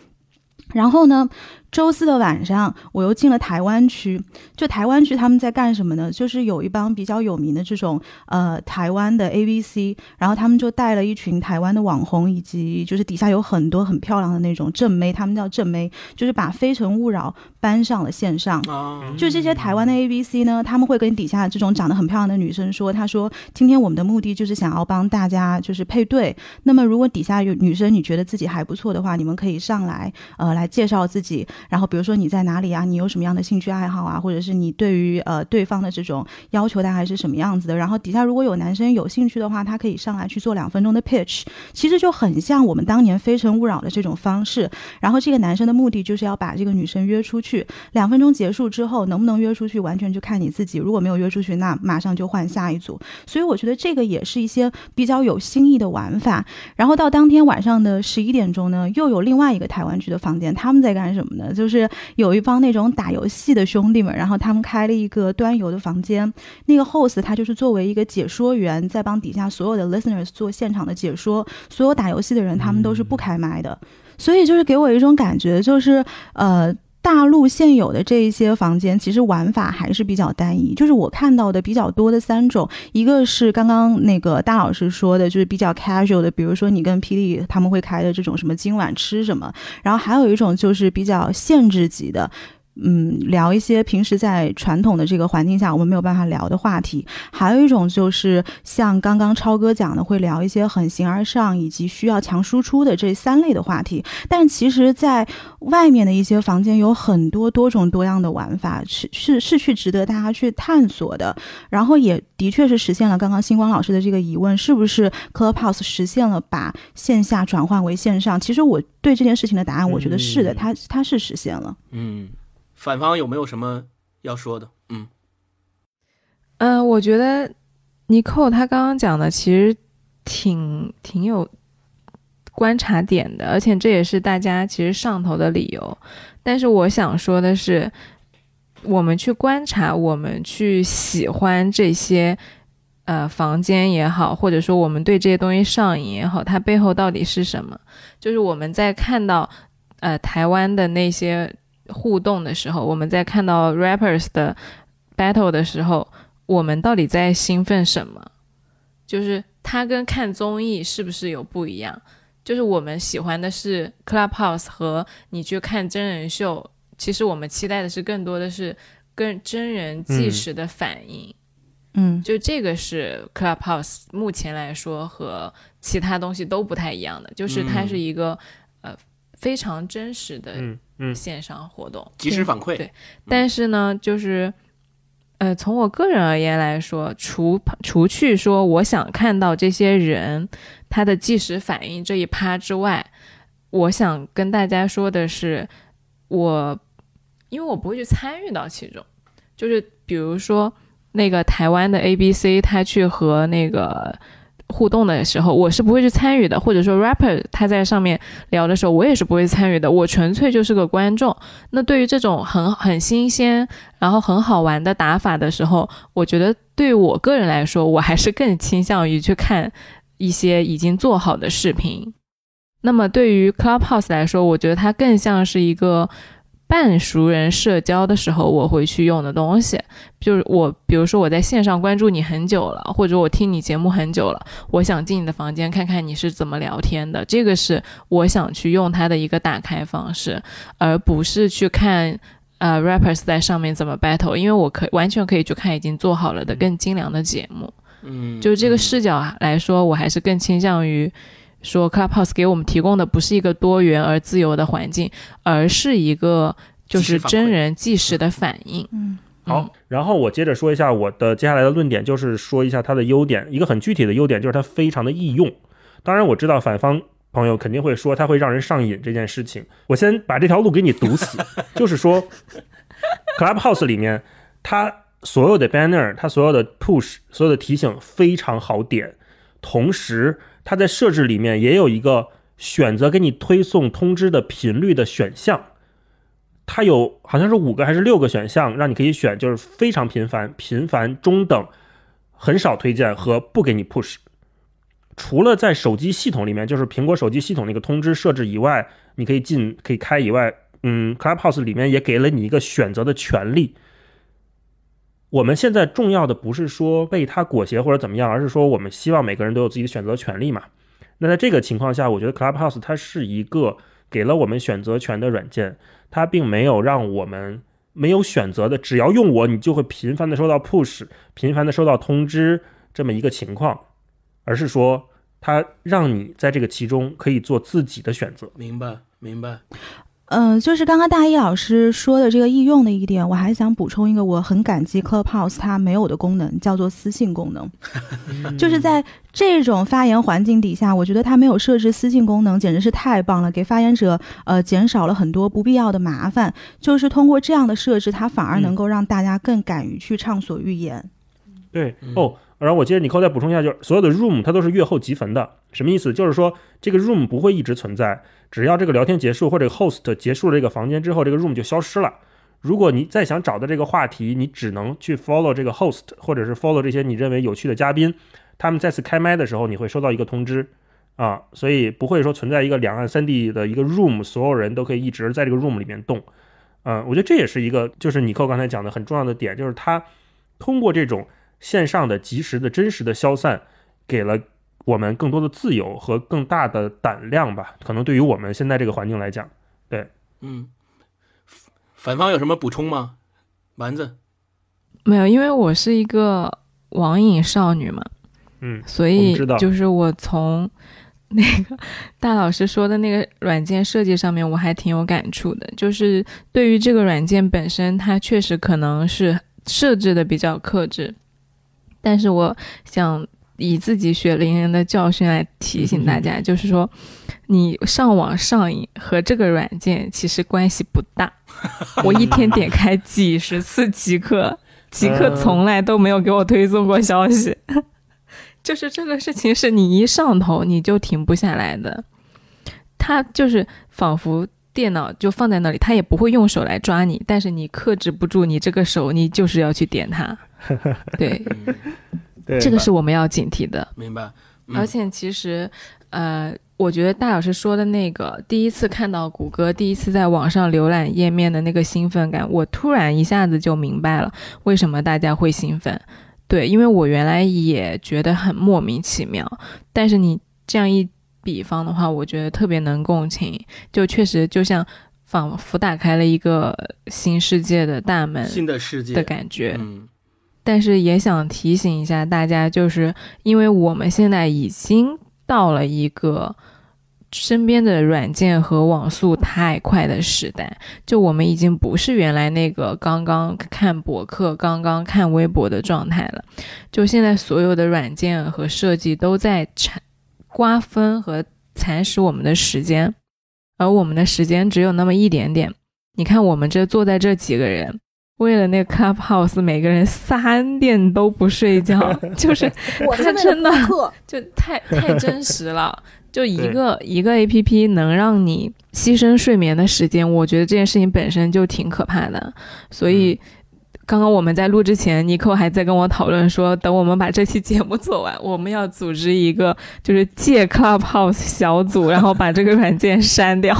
然后呢，周四的晚上，我又进了台湾区。就台湾区他们在干什么呢？就是有一帮比较有名的这种呃台湾的 A B C，然后他们就带了一群台湾的网红，以及就是底下有很多很漂亮的那种正妹，他们叫正妹，就是把《非诚勿扰》搬上了线上。啊，就这些台湾的 A B C 呢，他们会跟底下这种长得很漂亮的女生说：“他说，今天我们的目的就是想要帮大家就是配对。那么如果底下有女生你觉得自己还不错的话，你们可以上来呃来介绍自己。然后比如说你在哪里啊，你有什么样的兴趣爱好啊，或者是你对于呃对方的这种要求大概是什么样子的。然后底下如果有男生有兴趣的话，他可以上来去做两分钟的 pitch，其实就很像我们当年《非诚勿扰》的这种方式。然后这个男生的目的就是要把这个女生约出去。两分钟结束之后，能不能约出去，完全就看你自己。如果没有约出去，那马上就换下一组。所以我觉得这个也是一些比较有新意的玩法。然后到当天晚上的十一点钟呢，又有另外一个台湾区的房间，他们在干什么呢？就是有一帮那种打游戏的兄弟们，然后他们开了一个端游的房间。那个 host 他就是作为一个解说员，在帮底下所有的 listeners 做现场的解说。所有打游戏的人，他们都是不开麦的。所以就是给我一种感觉，就是呃。大陆现有的这一些房间，其实玩法还是比较单一。就是我看到的比较多的三种，一个是刚刚那个大老师说的，就是比较 casual 的，比如说你跟霹雳他们会开的这种什么今晚吃什么。然后还有一种就是比较限制级的。嗯，聊一些平时在传统的这个环境下我们没有办法聊的话题，还有一种就是像刚刚超哥讲的，会聊一些很形而上以及需要强输出的这三类的话题。但其实，在外面的一些房间有很多多种多样的玩法，是 (laughs) 是是去值得大家去探索的。然后也的确是实现了刚刚星光老师的这个疑问，是不是 Clubhouse 实现了把线下转换为线上？其实我对这件事情的答案，我觉得是的，它它是实现了。嗯。反方有没有什么要说的？嗯，嗯，我觉得尼寇他刚刚讲的其实挺挺有观察点的，而且这也是大家其实上头的理由。但是我想说的是，我们去观察，我们去喜欢这些呃房间也好，或者说我们对这些东西上瘾也好，它背后到底是什么？就是我们在看到呃台湾的那些。互动的时候，我们在看到 rappers 的 battle 的时候，我们到底在兴奋什么？就是它跟看综艺是不是有不一样？就是我们喜欢的是 Clubhouse 和你去看真人秀，其实我们期待的是更多的是跟真人即时的反应。嗯，就这个是 Clubhouse 目前来说和其他东西都不太一样的，就是它是一个呃非常真实的。线上活动及时反馈对，但是呢，就是呃，从我个人而言来说，除除去说我想看到这些人他的即时反应这一趴之外，我想跟大家说的是，我因为我不会去参与到其中，就是比如说那个台湾的 A B C，他去和那个。互动的时候，我是不会去参与的，或者说 rapper 他在上面聊的时候，我也是不会参与的，我纯粹就是个观众。那对于这种很很新鲜，然后很好玩的打法的时候，我觉得对我个人来说，我还是更倾向于去看一些已经做好的视频。那么对于 Clubhouse 来说，我觉得它更像是一个。半熟人社交的时候，我会去用的东西，就是我，比如说我在线上关注你很久了，或者我听你节目很久了，我想进你的房间看看你是怎么聊天的，这个是我想去用它的一个打开方式，而不是去看呃 rappers 在上面怎么 battle，因为我可完全可以去看已经做好了的更精良的节目，嗯，就这个视角来说，我还是更倾向于。说 Clubhouse 给我们提供的不是一个多元而自由的环境，而是一个就是真人即时的反应。嗯，好，然后我接着说一下我的接下来的论点，就是说一下它的优点。一个很具体的优点就是它非常的易用。当然我知道反方朋友肯定会说它会让人上瘾这件事情。我先把这条路给你堵死，就是说 (laughs) Clubhouse 里面它所有的 banner，它所有的 push，所有的提醒非常好点，同时。它在设置里面也有一个选择给你推送通知的频率的选项，它有好像是五个还是六个选项，让你可以选，就是非常频繁、频繁、中等、很少推荐和不给你 push。除了在手机系统里面，就是苹果手机系统那个通知设置以外，你可以进可以开以外，嗯，Clubhouse 里面也给了你一个选择的权利。我们现在重要的不是说被它裹挟或者怎么样，而是说我们希望每个人都有自己的选择权利嘛。那在这个情况下，我觉得 Clubhouse 它是一个给了我们选择权的软件，它并没有让我们没有选择的，只要用我，你就会频繁的收到 push，频繁的收到通知这么一个情况，而是说它让你在这个其中可以做自己的选择。明白，明白。嗯，就是刚刚大一老师说的这个易用的一点，我还想补充一个我很感激 Clubhouse 它没有的功能，叫做私信功能。(laughs) 就是在这种发言环境底下，我觉得它没有设置私信功能，简直是太棒了，给发言者呃减少了很多不必要的麻烦。就是通过这样的设置，它反而能够让大家更敢于去畅所欲言。对嗯哦，然后我接着你扣再补充一下，就是所有的 room 它都是阅后即焚的，什么意思？就是说这个 room 不会一直存在，只要这个聊天结束或者 host 结束了这个房间之后，这个 room 就消失了。如果你再想找到这个话题，你只能去 follow 这个 host，或者是 follow 这些你认为有趣的嘉宾，他们再次开麦的时候，你会收到一个通知啊，所以不会说存在一个两岸三地的一个 room，所有人都可以一直在这个 room 里面动。嗯，我觉得这也是一个，就是尼寇刚才讲的很重要的点，就是他通过这种线上的及时的真实的消散，给了我们更多的自由和更大的胆量吧。可能对于我们现在这个环境来讲，对嗯，反方有什么补充吗？丸子，没有，因为我是一个网瘾少女嘛，嗯，所以就是我从 (laughs) 那个大老师说的那个软件设计上面，我还挺有感触的。就是对于这个软件本身，它确实可能是设置的比较克制，但是我想以自己血淋淋的教训来提醒大家，就是说，你上网上瘾和这个软件其实关系不大。(laughs) 我一天点开几十次极客，极客从来都没有给我推送过消息。(laughs) 就是这个事情是你一上头你就停不下来的，它就是仿佛电脑就放在那里，它也不会用手来抓你，但是你克制不住你这个手，你就是要去点它。(laughs) 对，这个是我们要警惕的。明白。嗯而且其实，呃，我觉得大老师说的那个第一次看到谷歌，第一次在网上浏览页面的那个兴奋感，我突然一下子就明白了为什么大家会兴奋。对，因为我原来也觉得很莫名其妙，但是你这样一比方的话，我觉得特别能共情，就确实就像仿佛打开了一个新世界的大门新的世界的感觉。嗯但是也想提醒一下大家，就是因为我们现在已经到了一个身边的软件和网速太快的时代，就我们已经不是原来那个刚刚看博客、刚刚看微博的状态了。就现在所有的软件和设计都在产瓜分和蚕食我们的时间，而我们的时间只有那么一点点。你看，我们这坐在这几个人。为了那个 Clubhouse，每个人三点都不睡觉，(laughs) 就是我是为了真的，(laughs) 就太太真实了。(laughs) 就一个一个 A P P 能让你牺牲睡眠的时间，我觉得这件事情本身就挺可怕的。所以，刚刚我们在录之前，尼寇还在跟我讨论说，等我们把这期节目做完，我们要组织一个就是借 Clubhouse 小组，然后把这个软件删掉。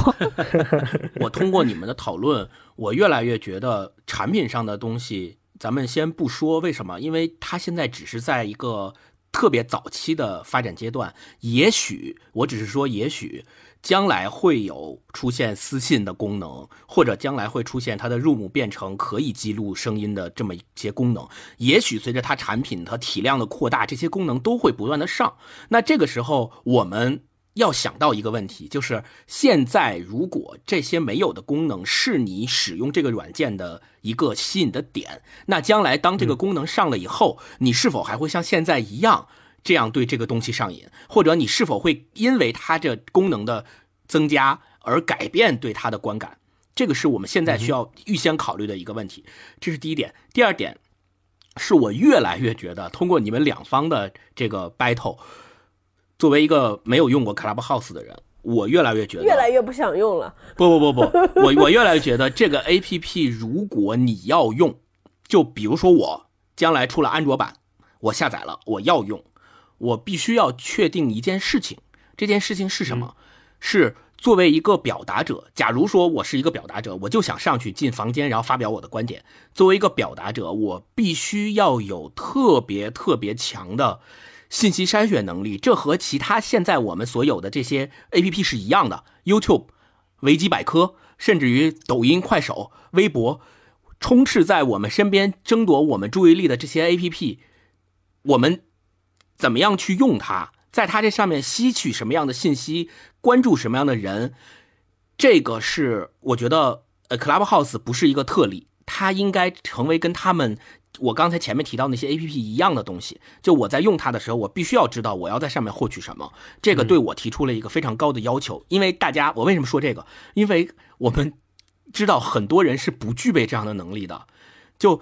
(laughs) 我通过你们的讨论，我越来越觉得产品上的东西，咱们先不说为什么，因为它现在只是在一个特别早期的发展阶段。也许我只是说，也许将来会有出现私信的功能，或者将来会出现它的 Room 变成可以记录声音的这么一些功能。也许随着它产品它体量的扩大，这些功能都会不断的上。那这个时候，我们要想到一个问题，就是现在如果这些没有的功能是你使用这个软件的一个吸引的点，那将来当这个功能上了以后，你是否还会像现在一样这样对这个东西上瘾？或者你是否会因为它这功能的增加而改变对它的观感？这个是我们现在需要预先考虑的一个问题。这是第一点。第二点，是我越来越觉得，通过你们两方的这个 battle。作为一个没有用过 Clubhouse 的人，我越来越觉得，越来越不想用了。不不不不，(laughs) 我我越来越觉得这个 A P P 如果你要用，就比如说我将来出了安卓版，我下载了，我要用，我必须要确定一件事情，这件事情是什么？是作为一个表达者，假如说我是一个表达者，我就想上去进房间，然后发表我的观点。作为一个表达者，我必须要有特别特别强的信息筛选能力。这和其他现在我们所有的这些 A P P 是一样的，YouTube、维基百科，甚至于抖音、快手、微博，充斥在我们身边，争夺我们注意力的这些 A P P，我们怎么样去用它？在它这上面吸取什么样的信息，关注什么样的人，这个是我觉得，呃，Clubhouse 不是一个特例，它应该成为跟他们我刚才前面提到那些 APP 一样的东西。就我在用它的时候，我必须要知道我要在上面获取什么，这个对我提出了一个非常高的要求。因为大家，我为什么说这个？因为我们知道很多人是不具备这样的能力的。就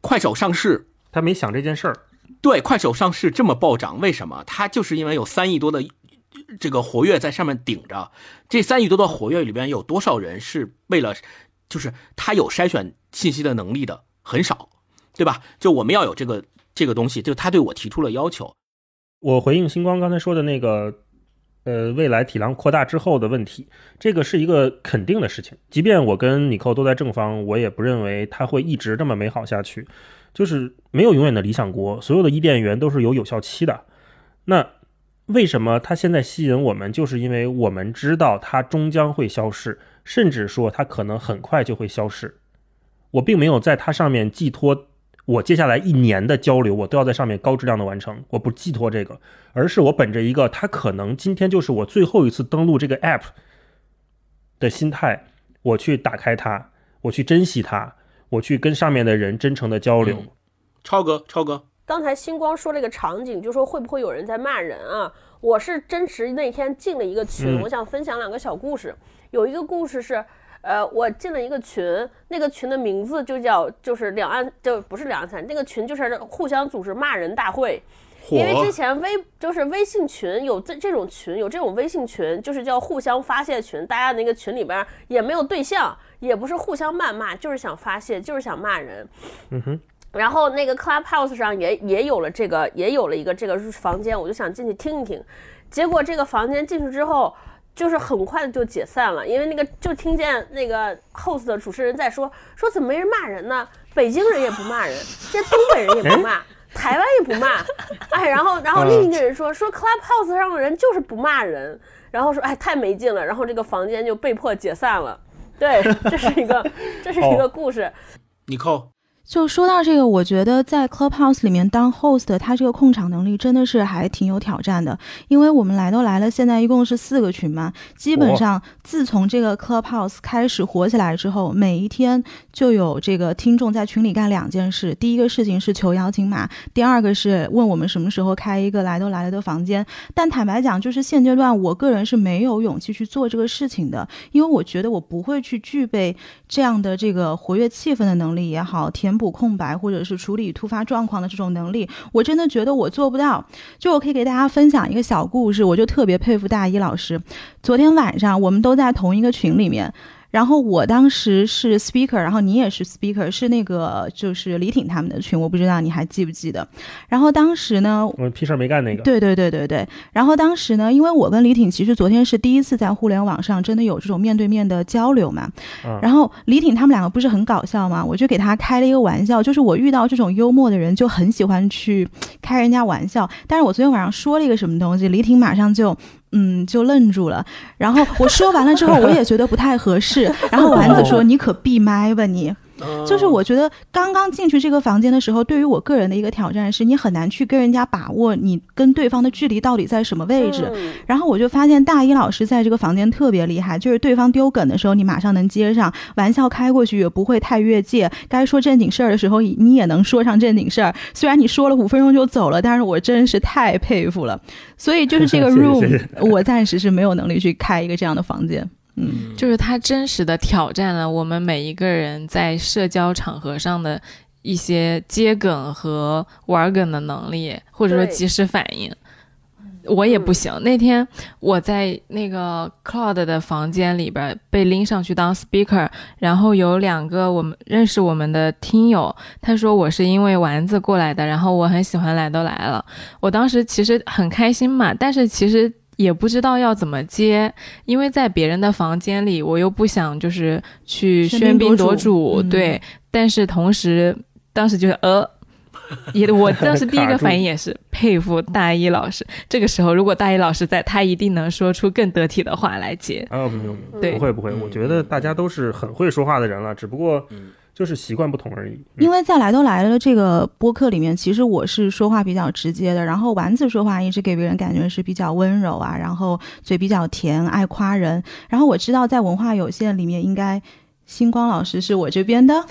快手上市，他没想这件事儿。对，快手上市这么暴涨，为什么？它就是因为有三亿多的这个活跃在上面顶着。这三亿多的活跃里边有多少人是为了，就是他有筛选信息的能力的很少，对吧？就我们要有这个这个东西，就他对我提出了要求。我回应星光刚才说的那个，呃，未来体量扩大之后的问题，这个是一个肯定的事情。即便我跟尼寇都在正方，我也不认为它会一直这么美好下去。就是没有永远的理想国，所有的伊甸园都是有有效期的。那为什么它现在吸引我们？就是因为我们知道它终将会消逝，甚至说它可能很快就会消逝。我并没有在它上面寄托我接下来一年的交流，我都要在上面高质量的完成。我不寄托这个，而是我本着一个它可能今天就是我最后一次登录这个 app 的心态，我去打开它，我去珍惜它。我去跟上面的人真诚的交流，超哥，超哥，刚才星光说了一个场景，就说会不会有人在骂人啊？我是真实那天进了一个群，我想分享两个小故事。有一个故事是，呃，我进了一个群，那个群的名字就叫就是两岸，就不是两岸三，那个群就是互相组织骂人大会。因为之前微就是微信群有这这种群，有这种微信群，就是叫互相发泄群，大家那个群里边也没有对象。也不是互相谩骂，就是想发泄，就是想骂人。嗯哼。然后那个 Clubhouse 上也也有了这个，也有了一个这个房间，我就想进去听一听。结果这个房间进去之后，就是很快的就解散了，因为那个就听见那个 host 的主持人在说说怎么没人骂人呢？北京人也不骂人，这东北人也不骂，(laughs) 台湾也不骂。哎，然后然后另一个人说说 Clubhouse 上的人就是不骂人，然后说哎太没劲了，然后这个房间就被迫解散了。对，这是一个，这是一个故事。你扣。就说到这个，我觉得在 Clubhouse 里面当 host，他这个控场能力真的是还挺有挑战的。因为我们来都来了，现在一共是四个群嘛，基本上自从这个 Clubhouse 开始火起来之后，每一天就有这个听众在群里干两件事：第一个事情是求邀请码，第二个是问我们什么时候开一个来都来了的房间。但坦白讲，就是现阶段我个人是没有勇气去做这个事情的，因为我觉得我不会去具备这样的这个活跃气氛的能力也好，填。填补空白，或者是处理突发状况的这种能力，我真的觉得我做不到。就我可以给大家分享一个小故事，我就特别佩服大一老师。昨天晚上我们都在同一个群里面。然后我当时是 speaker，然后你也是 speaker，是那个就是李挺他们的群，我不知道你还记不记得。然后当时呢，我屁事儿没干那个。对对对对对。然后当时呢，因为我跟李挺其实昨天是第一次在互联网上真的有这种面对面的交流嘛。然后李挺他们两个不是很搞笑吗？我就给他开了一个玩笑，就是我遇到这种幽默的人就很喜欢去开人家玩笑。但是我昨天晚上说了一个什么东西，李挺马上就。嗯，就愣住了。然后我说完了之后，我也觉得不太合适。然后丸子说：“你可闭麦吧，你。”就是我觉得刚刚进去这个房间的时候，对于我个人的一个挑战是，你很难去跟人家把握你跟对方的距离到底在什么位置。然后我就发现大一老师在这个房间特别厉害，就是对方丢梗的时候，你马上能接上，玩笑开过去也不会太越界。该说正经事儿的时候，你也能说上正经事儿。虽然你说了五分钟就走了，但是我真是太佩服了。所以就是这个 (laughs) room，我暂时是没有能力去开一个这样的房间。嗯，就是他真实的挑战了我们每一个人在社交场合上的一些接梗和玩梗的能力，或者说及时反应。我也不行。那天我在那个 Cloud 的房间里边被拎上去当 speaker，然后有两个我们认识我们的听友，他说我是因为丸子过来的，然后我很喜欢来都来了。我当时其实很开心嘛，但是其实。也不知道要怎么接，因为在别人的房间里，我又不想就是去喧喧宾宾夺主夺主，嗯对。但是同时，当时就是呃，也我当时 (laughs) 第一个反应也是佩服大一老师。这个时候，如果大一老师在，他一定能说出更得体的话来接。啊，不用，不对不会不会，嗯我觉得大家都是很会说话的人了，只不过嗯就是习惯不同而已。嗯因为在来都来了这个播客里面，其实我是说话比较直接的，然后丸子说话一直给别人感觉是比较温柔啊，然后嘴比较甜，爱夸人。然后我知道在文化有限里面，应该星光老师是我这边的，(laughs)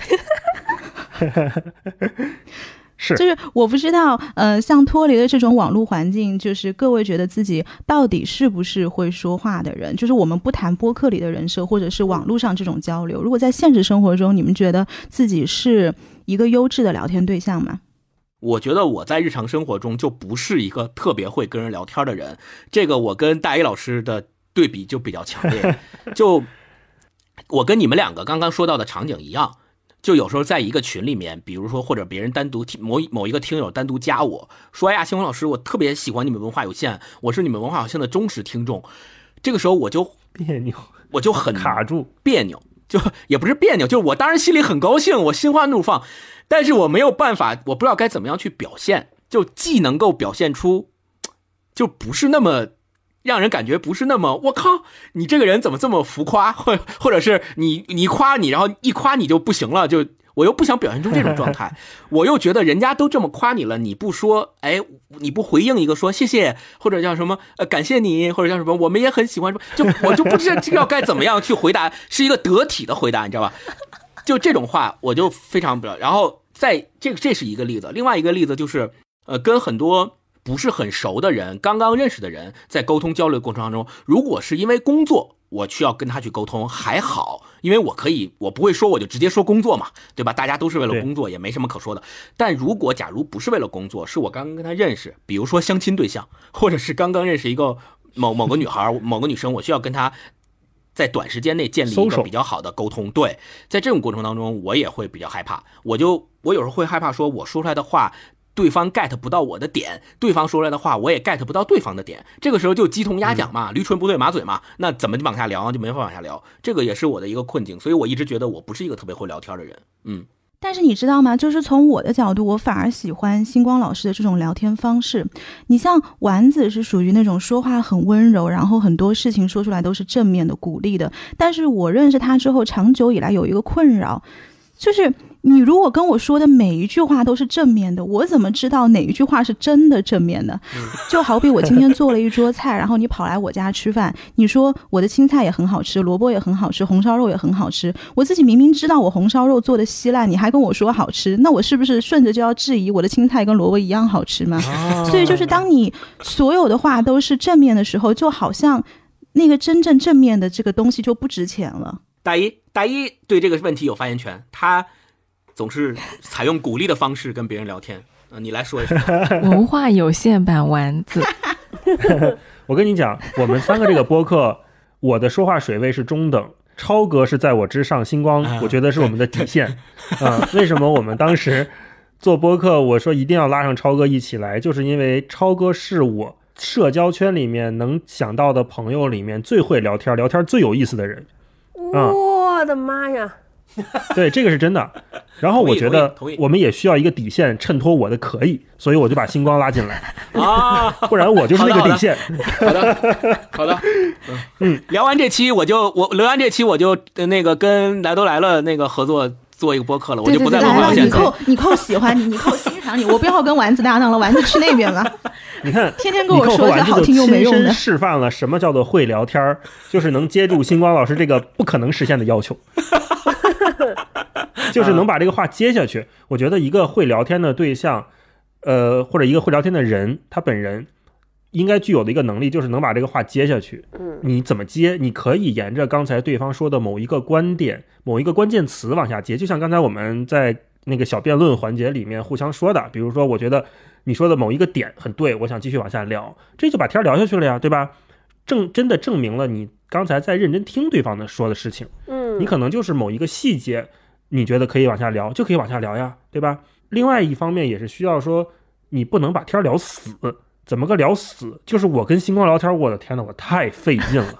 是就是我不知道，呃，像脱离了这种网络环境，就是各位觉得自己到底是不是会说话的人？就是我们不谈播客里的人设，或者是网络上这种交流，如果在现实生活中，你们觉得自己是一个优质的聊天对象吗？我觉得我在日常生活中就不是一个特别会跟人聊天的人，这个我跟大一老师的对比就比较强烈。(laughs) 就我跟你们两个刚刚说到的场景一样，就有时候在一个群里面，比如说或者别人单独听某某一个听友单独加我说：“哎呀，星光老师，我特别喜欢你们文化有限，我是你们文化有限的忠实听众。”这个时候我就别扭，我就很卡住。别扭，就也不是别扭，就是我当然心里很高兴，我心花怒放，但是我没有办法，我不知道该怎么样去表现，就既能够表现出，就不是那么让人感觉不是那么我靠，你这个人怎么这么浮夸，或 (laughs) 或者是你你夸你，然后一夸你就不行了，就我又不想表现出这种状态，(laughs) 我又觉得人家都这么夸你了，你不说，哎，你不回应一个说谢谢，或者叫什么呃感谢你，或者叫什么我们也很喜欢，就我就不知知道该怎么样去回答，是一个得体的回答，你知道吧？就这种话我就非常不了。然后在这个这是一个例子，另外一个例子就是呃跟很多。不是很熟的人，刚刚认识的人，在沟通交流过程当中，如果是因为工作，我需要跟他去沟通，还好，因为我可以，我不会说我就直接说工作嘛，对吧？大家都是为了工作，也没什么可说的。但如果假如不是为了工作，是我刚刚跟他认识，比如说相亲对象，或者是刚刚认识一个某某个女孩、某个女生，我需要跟她在短时间内建立一个比较好的沟通。对，在这种过程当中，我也会比较害怕，我就我有时候会害怕说，我说出来的话。对方 get 不到我的点，对方说出来的话我也 get 不到对方的点，这个时候就鸡同鸭讲嘛，驴唇不对马嘴嘛，那怎么就往下聊就没法往下聊，这个也是我的一个困境，所以我一直觉得我不是一个特别会聊天的人，嗯，但是你知道吗？就是从我的角度，我反而喜欢星光老师的这种聊天方式。你像丸子是属于那种说话很温柔，然后很多事情说出来都是正面的、鼓励的。但是我认识他之后，长久以来有一个困扰，就是你如果跟我说的每一句话都是正面的，我怎么知道哪一句话是真的正面的？就好比我今天做了一桌菜，然后你跑来我家吃饭，你说我的青菜也很好吃，萝卜也很好吃，红烧肉也很好吃。我自己明明知道我红烧肉做的稀烂，你还跟我说好吃，那我是不是顺着就要质疑我的青菜跟萝卜一样好吃吗？所以就是当你所有的话都是正面的时候，就好像那个真正正面的这个东西就不值钱了。大一大一对这个问题有发言权，他总是采用鼓励的方式跟别人聊天，呃，你来说一说，(laughs) 文化有限版丸子，(laughs) 我跟你讲，我们三个这个播客，我的说话水位是中等，超哥是在我之上，星光啊我觉得是我们的底线。啊、(laughs) 为什么我们当时做播客，我说一定要拉上超哥一起来，就是因为超哥是我社交圈里面能想到的朋友里面最会聊天、聊天最有意思的人。啊我的妈呀！(laughs) 对，这个是真的。然后我觉得我们也需要一个底线衬托我的可以，所以我就把星光拉进来，(laughs) 啊，不然我就是那个底线。好的，好的，(laughs) 嗯，聊完这期我就我聊完这期我就呃那个跟来都来了那个合作做一个播客了，我就不再来了，文化有限你扣你扣喜欢你，你扣欣赏你，我不要跟丸子搭档了，丸子去那边了。你看，天天跟我说些好听又没用的示范了什么叫做会聊天儿，就是能接住星光老师这个不可能实现的要求，就是能把这个话接下去。我觉得一个会聊天的对象，呃，或者一个会聊天的人，他本人应该具有的一个能力，就是能把这个话接下去。嗯，你怎么接？你可以沿着刚才对方说的某一个观点、某一个关键词往下接，就像刚才我们在那个小辩论环节里面互相说的，比如说，我觉得你说的某一个点很对，我想继续往下聊，这就把天聊下去了呀，对吧？证真的证明了你刚才在认真听对方的说的事情，嗯，你可能就是某一个细节，你觉得可以往下聊，就可以往下聊呀，对吧？另外一方面也是需要说，你不能把天儿聊死，怎么个聊死？就是我跟星光聊天，我的天呐，我太费劲了。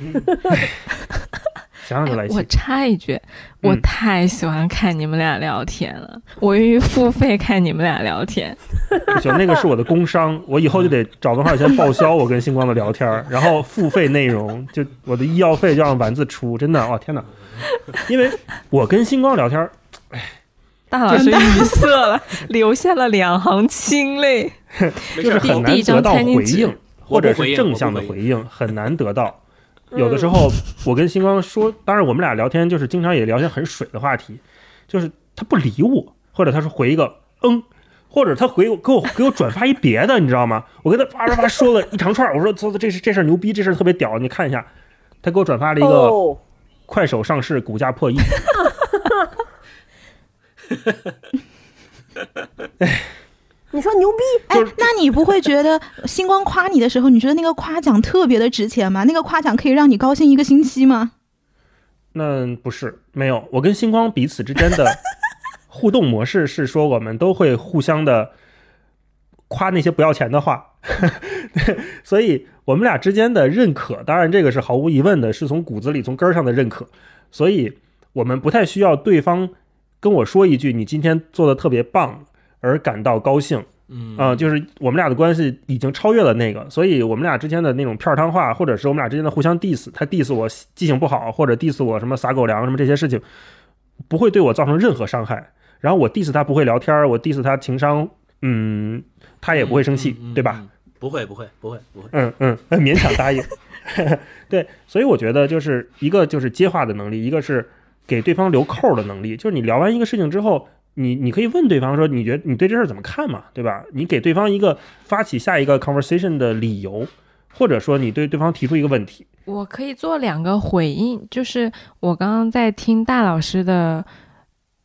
(laughs) 哎想想就来哎我。插一句，我嗯太喜欢看你们俩聊天了，我愿意付费看你们俩聊天。不 (laughs) 行，那个是我的工伤，我以后就得找文化先报销我跟星光的聊天，然后付费内容就我的医药费就让丸子出，真的，哦天哪！因为我跟星光聊天哎，大老师语塞 (laughs) 了，留下了两行清泪。就是很难得到回应，或者是正向的回应，很难得到。有的时候，我跟星光说，当然我们俩聊天就是经常也聊些很水的话题，就是他不理我，或者他说回一个嗯，或者他回我给我给我转发一别的，你知道吗？我跟他叭叭叭说了一长串，我说这这是这事儿牛逼，这事儿特别屌，你看一下。他给我转发了一个哦，快手上市，股价破亿。(laughs) 你说牛逼，哎，那你不会觉得星光夸你的时候，你觉得那个夸奖特别的值钱吗？那个夸奖可以让你高兴一个星期吗？那不是没有，我跟星光彼此之间的互动模式是说，我们都会互相的夸那些不要钱的话，对，(laughs) 所以我们俩之间的认可，当然这个是毫无疑问的，是从骨子里从根儿上的认可，所以我们不太需要对方跟我说一句“你今天做的特别棒”而感到高兴，嗯啊、就是我们俩的关系已经超越了那个，所以我们俩之间的那种片儿汤话，或者是我们俩之间的互相 diss，他 diss 我记性不好，或者 diss 我什么撒狗粮什么这些事情，不会对我造成任何伤害。然后我 diss 他不会聊天儿，我 diss 他情商，嗯，他也不会生气，对吧？嗯不会，不会，不会，不会。嗯嗯，勉强答应。(laughs) 对，所以我觉得就是一个就是接话的能力，一个是给对方留扣儿的能力。就是你聊完一个事情之后，你你可以问对方说，你觉得你对这事儿怎么看嘛，对吧？你给对方一个发起下一个 conversation 的理由，或者说你对对方提出一个问题。我可以做两个回应，就是我刚刚在听大老师的，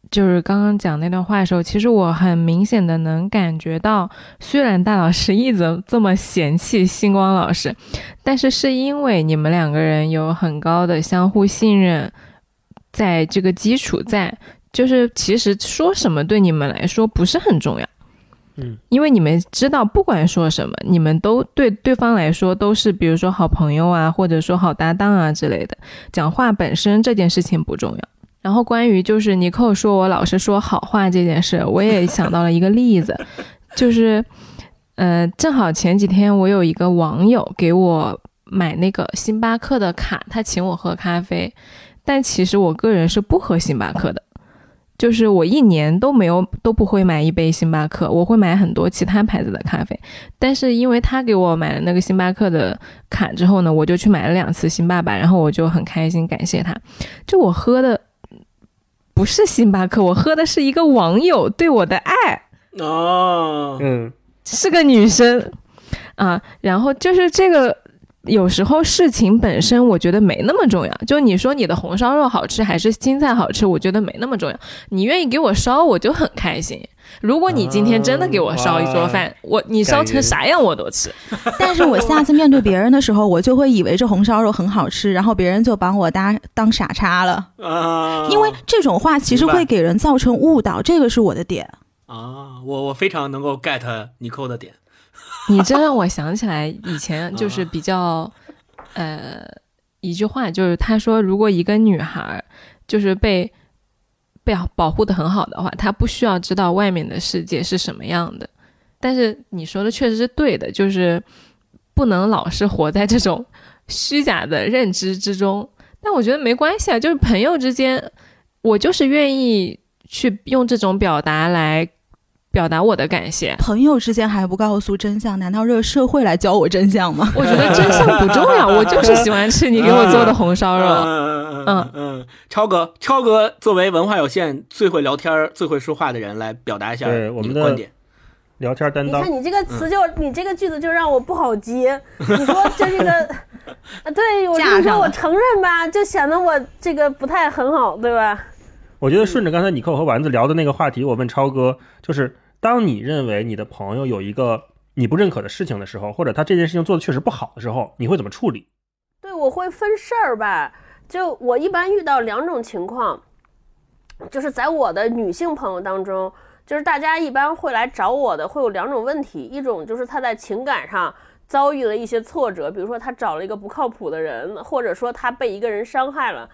就是刚刚讲那段话的时候，其实我很明显的能感觉到，虽然大老师一直这么嫌弃星光老师，但是是因为你们两个人有很高的相互信任，在这个基础在，就是其实说什么对你们来说不是很重要。嗯，因为你们知道，不管说什么，你们都对对方来说都是，比如说好朋友啊，或者说好搭档啊之类的。讲话本身这件事情不重要。然后关于就是尼寇说我老是说好话这件事，我也想到了一个例子，(laughs) 就是，呃，正好前几天我有一个网友给我买那个星巴克的卡，他请我喝咖啡，但其实我个人是不喝星巴克的。就是我一年都没有都不会买一杯星巴克，我会买很多其他牌子的咖啡。但是因为他给我买了那个星巴克的卡之后呢，我就去买了两次星爸爸，然后我就很开心，感谢他。就我喝的不是星巴克，我喝的是一个网友对我的爱，哦，嗯，是个女生啊。然后就是这个。有时候事情本身我觉得没那么重要，就你说你的红烧肉好吃还是青菜好吃，我觉得没那么重要。你愿意给我烧，我就很开心。如果你今天真的给我烧一桌饭，我你烧成啥样我都吃。但是我下次面对别人的时候，我就会以为这红烧肉很好吃，然后别人就把我当当傻叉了。啊，因为这种话其实会给人造成误导，这个是我的点。啊，我我非常能够 get 尼寇的点。(laughs) 你这让我想起来以前就是比较，呃，一句话就是他说，如果一个女孩就是被被保护的很好的话，她不需要知道外面的世界是什么样的。但是你说的确实是对的，就是不能老是活在这种 (laughs) 虚假的认知之中。但我觉得没关系啊，就是朋友之间，我就是愿意去用这种表达来表达我的感谢。朋友之间还不告诉真相，难道这个社会来教我真相吗？(laughs) 我觉得真相不重要，(laughs) 我就是喜欢吃你给我做的红烧肉。嗯嗯嗯，超哥，超哥作为文化有限最会聊天、最会说话的人，来表达一下我们的观点。聊天担当你看，你这个词就、你这个句子就让我不好接。你说就这个，啊，对我你说我承认吧，就显得我这个不太很好，对吧？我觉得顺着刚才你扣和丸子聊的那个话题，我问超哥，就是当你认为你的朋友有一个你不认可的事情的时候，或者他这件事情做的确实不好的时候，你会怎么处理？对，我会分事儿吧。就我一般遇到两种情况，就是在我的女性朋友当中，就是大家一般会来找我的，会有两种问题，一种就是他在情感上遭遇了一些挫折，比如说他找了一个不靠谱的人，或者说他被一个人伤害了。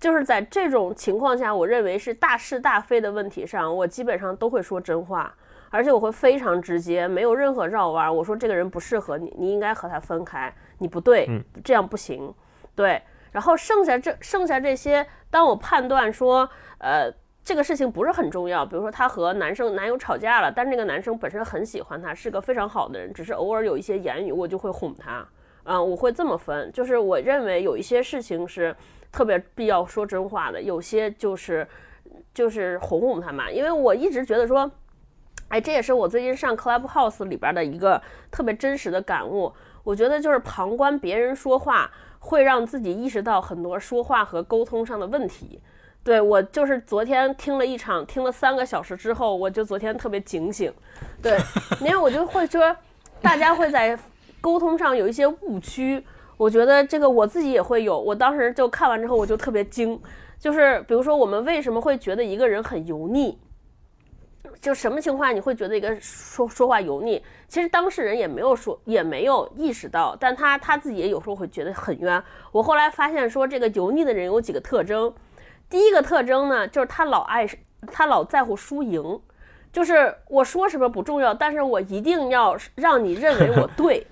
就是在这种情况下，我认为是大是大非的问题上，我基本上都会说真话，而且我会非常直接，没有任何绕弯。我说这个人不适合你，你应该和他分开，你不对，这样不行。对，然后剩下这剩下这些，当我判断说，呃。这个事情不是很重要，比如说她和男生男友吵架了，但是那个男生本身很喜欢她，是个非常好的人，只是偶尔有一些言语，我就会哄他。嗯，我会这么分，就是我认为有一些事情是特别必要说真话的，有些就是就是哄哄他嘛。因为我一直觉得说，哎，这也是我最近上 Clubhouse 里边的一个特别真实的感悟。我觉得就是旁观别人说话，会让自己意识到很多说话和沟通上的问题。对我就是昨天听了一场，听了三个小时之后，我就昨天特别警醒。对，(laughs) 因为我就会说，大家会在沟通上有一些误区。我觉得这个我自己也会有。我当时就看完之后，我就特别惊。就是比如说，我们为什么会觉得一个人很油腻？就什么情况你会觉得一个说说话油腻？其实当事人也没有说，也没有意识到，但他他自己也有时候会觉得很冤。我后来发现说，这个油腻的人有几个特征。第一个特征呢，就是他老爱，他老在乎输赢，就是我说什么不重要，但是我一定要让你认为我对，(laughs)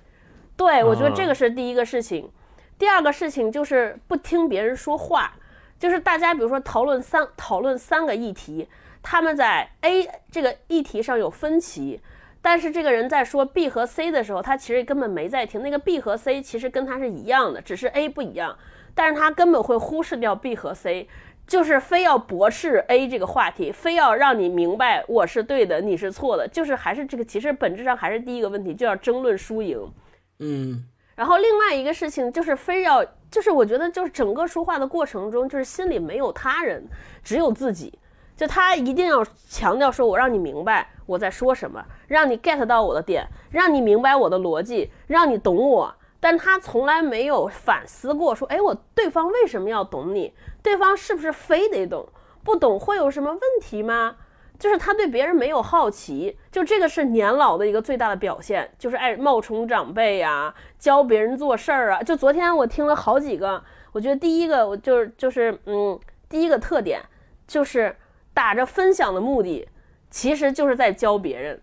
对我觉得这个是第一个事情。第二个事情就是不听别人说话，就是大家比如说讨论三讨论三个议题，他们在 A 这个议题上有分歧，但是这个人在说 B 和 C 的时候，他其实根本没在听。那个 B 和 C 其实跟他是一样的，只是 A 不一样，但是他根本会忽视掉 B 和 C。就是非要驳斥 A 这个话题，非要让你明白我是对的，你是错的，就是还是这个，其实本质上还是第一个问题，就要争论输赢。嗯，然后另外一个事情就是非要，就是我觉得就是整个说话的过程中，就是心里没有他人，只有自己。就他一定要强调说，我让你明白我在说什么，让你 get 到我的点，让你明白我的逻辑，让你懂我。但他从来没有反思过，说，哎，我对方为什么要懂你？对方是不是非得懂？不懂会有什么问题吗？就是他对别人没有好奇，就这个是年老的一个最大的表现，就是爱冒充长辈呀，教别人做事儿啊。就昨天我听了好几个，我觉得第一个我就是就是嗯，第一个特点就是打着分享的目的，其实就是在教别人。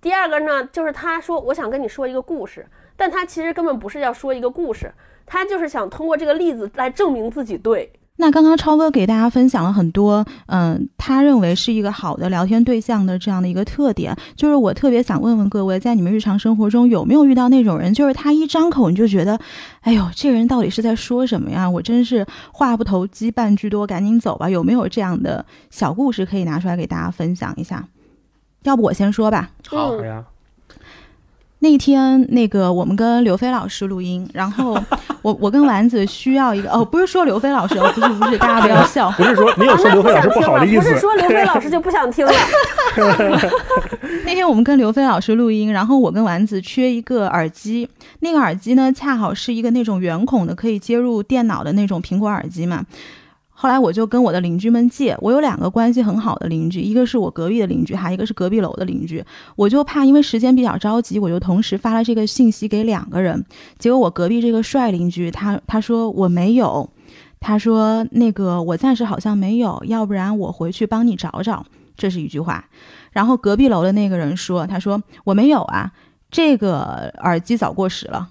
第二个呢，就是他说我想跟你说一个故事。但他其实根本不是要说一个故事，他就是想通过这个例子来证明自己对。那刚刚超哥给大家分享了很多，嗯，他认为是一个好的聊天对象的这样的一个特点。就是我特别想问问各位，在你们日常生活中有没有遇到那种人，就是他一张口你就觉得，哎呦，这个人到底是在说什么呀？我真是话不投机半句多，赶紧走吧。有没有这样的小故事可以拿出来给大家分享一下？要不我先说吧。好呀。那天，那个我们跟刘飞老师录音，然后 (laughs) 我我跟丸子需要一个哦，不是说刘飞老师哦，不是不是，大家不要笑，(laughs) 不是说没有说刘飞老师不好的意思，不是 (laughs) 说刘飞老师就不想听了。那天我们跟刘飞老师录音，然后我跟丸子缺一个耳机，那个耳机呢恰好是一个那种圆孔的，可以接入电脑的那种苹果耳机嘛。后来我就跟我的邻居们借，我有两个关系很好的邻居，一个是我隔壁的邻居，还一个是隔壁楼的邻居。我就怕因为时间比较着急，我就同时发了这个信息给两个人。结果我隔壁这个帅邻居，他他说我没有，他说那个我暂时好像没有，要不然我回去帮你找找。这是一句话。然后隔壁楼的那个人说，他说我没有啊，这个耳机早过时了。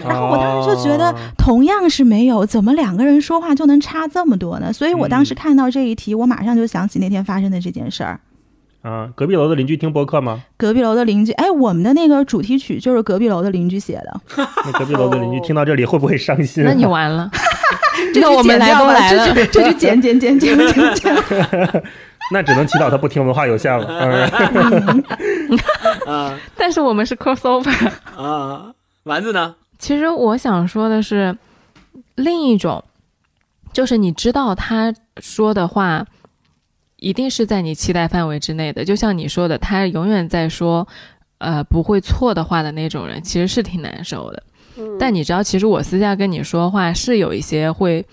然后我当时就觉得，同样是没有，怎么两个人说话就能差这么多呢？所以我当时看到这一题，我马上就想起那天发生的这件事儿。啊，隔壁楼的邻居听播客吗？隔壁楼的邻居，哎，我们的那个主题曲就是隔壁楼的邻居写的。(laughs) 那隔壁楼的邻居听到这里会不会伤心？那你完了。(laughs) 这我们来都来了，这就剪剪剪剪剪剪。(laughs) 那只能祈祷他不听文化有限了。啊，但是我们是 crossover 啊，丸子呢？其实我想说的是，另一种，就是你知道他说的话，一定是在你期待范围之内的。就像你说的，他永远在说，呃，不会错的话的那种人，其实是挺难受的。但你知道，其实我私下跟你说话是有一些会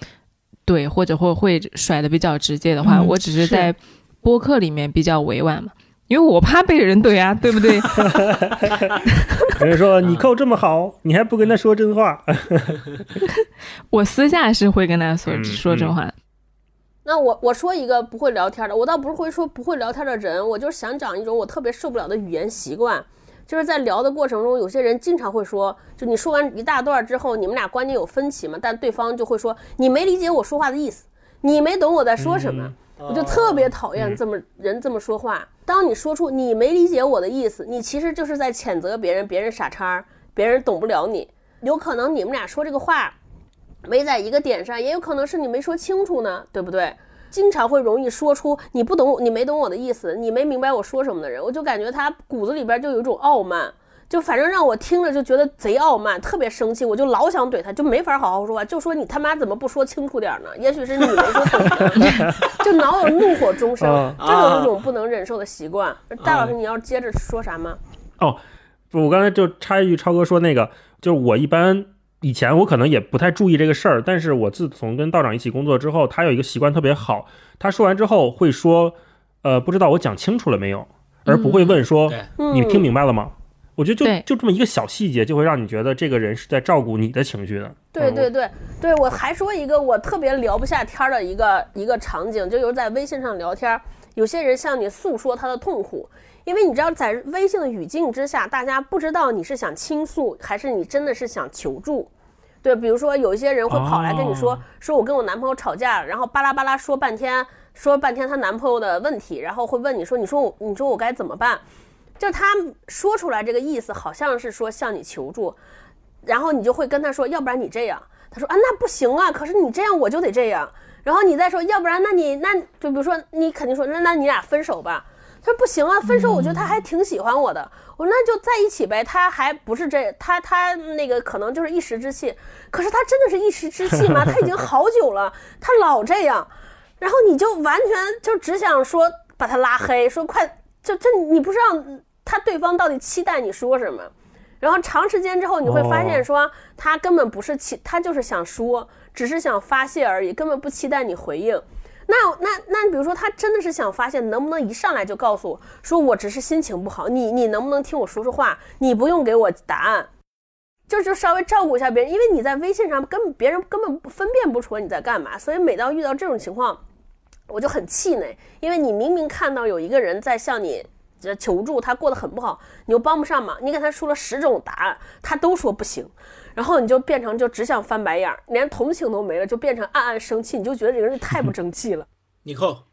对，或者会会甩的比较直接的话，我只是在播客里面比较委婉嘛。因为我怕被人怼啊，(laughs) 对不对？有 (laughs) 人说你扣这么好，你还不跟他说真话？(laughs) 我私下是会跟他说嗯说真话。那我我说一个不会聊天的，我倒不是会说不会聊天的人，我就是想讲一种我特别受不了的语言习惯，就是在聊的过程中，有些人经常会说，就你说完一大段之后，你们俩观点有分歧嘛，但对方就会说你没理解我说话的意思，你没懂我在说什么。嗯我就特别讨厌这么人这么说话。当你说出你没理解我的意思，你其实就是在谴责别人，别人傻叉，别人懂不了你。有可能你们俩说这个话没在一个点上，也有可能是你没说清楚呢，对不对？经常会容易说出你不懂，你没懂我的意思，你没明白我说什么的人，我就感觉他骨子里边就有一种傲慢，就反正让我听着就觉得贼傲慢，特别生气，我就老想怼他，就没法好好说话，就说你他妈怎么不说清楚点呢？(laughs) 也许是你没说懂呢，(laughs) 就脑有怒火中生，啊这种一种不能忍受的习惯。大老师，你要接着说啥吗？不，我刚才就插一句，超哥说那个，就是我一般以前我可能也不太注意这个事儿，但是我自从跟道长一起工作之后，他有一个习惯特别好，他说完之后会说，呃，不知道我讲清楚了没有，而不会问说、嗯，你听明白了吗？我觉得就就这么一个小细节，就会让你觉得这个人是在照顾你的情绪的。嗯对对对对，我还说一个我特别聊不下天儿的一个一个场景，就有在微信上聊天儿，有些人向你诉说他的痛苦，因为你知道在微信的语境之下，大家不知道你是想倾诉还是你真的是想求助。对，比如说有一些人会跑来跟你说，哦说我跟我男朋友吵架，然后巴拉巴拉说半天，说半天她男朋友的问题，然后会问你说，你说我，你说我该怎么办？就他说出来这个意思，好像是说向你求助，然后你就会跟他说，要不然你这样。他说啊，那不行啊，可是你这样我就得这样。然后你再说，要不然那你那就比如说你肯定说，那那你俩分手吧。他说不行啊，分手我觉得他还挺喜欢我的。我说那就在一起呗。他还不是这他他那个可能就是一时之气，可是他真的是一时之气吗？他已经好久了，他老这样，然后你就完全就只想说把他拉黑，说快就这你不知道他对方到底期待你说什么。然后长时间之后，你会发现说他根本不是期，他就是想说，只是想发泄而已，根本不期待你回应。那那那，比如说他真的是想发泄，能不能一上来就告诉我说我只是心情不好，你你能不能听我说说话？你不用给我答案，就就稍微照顾一下别人，因为你在微信上根本别人根本分辨不出来你在干嘛，所以每当遇到这种情况，我就很气馁，因为你明明看到有一个人在向你求助，他过得很不好，你又帮不上忙，你给他说了十种答案，他都说不行，然后你就变成就只想翻白眼儿，连同情都没了，就变成暗暗生气，你就觉得这个人太不争气了。(laughs) 你扣，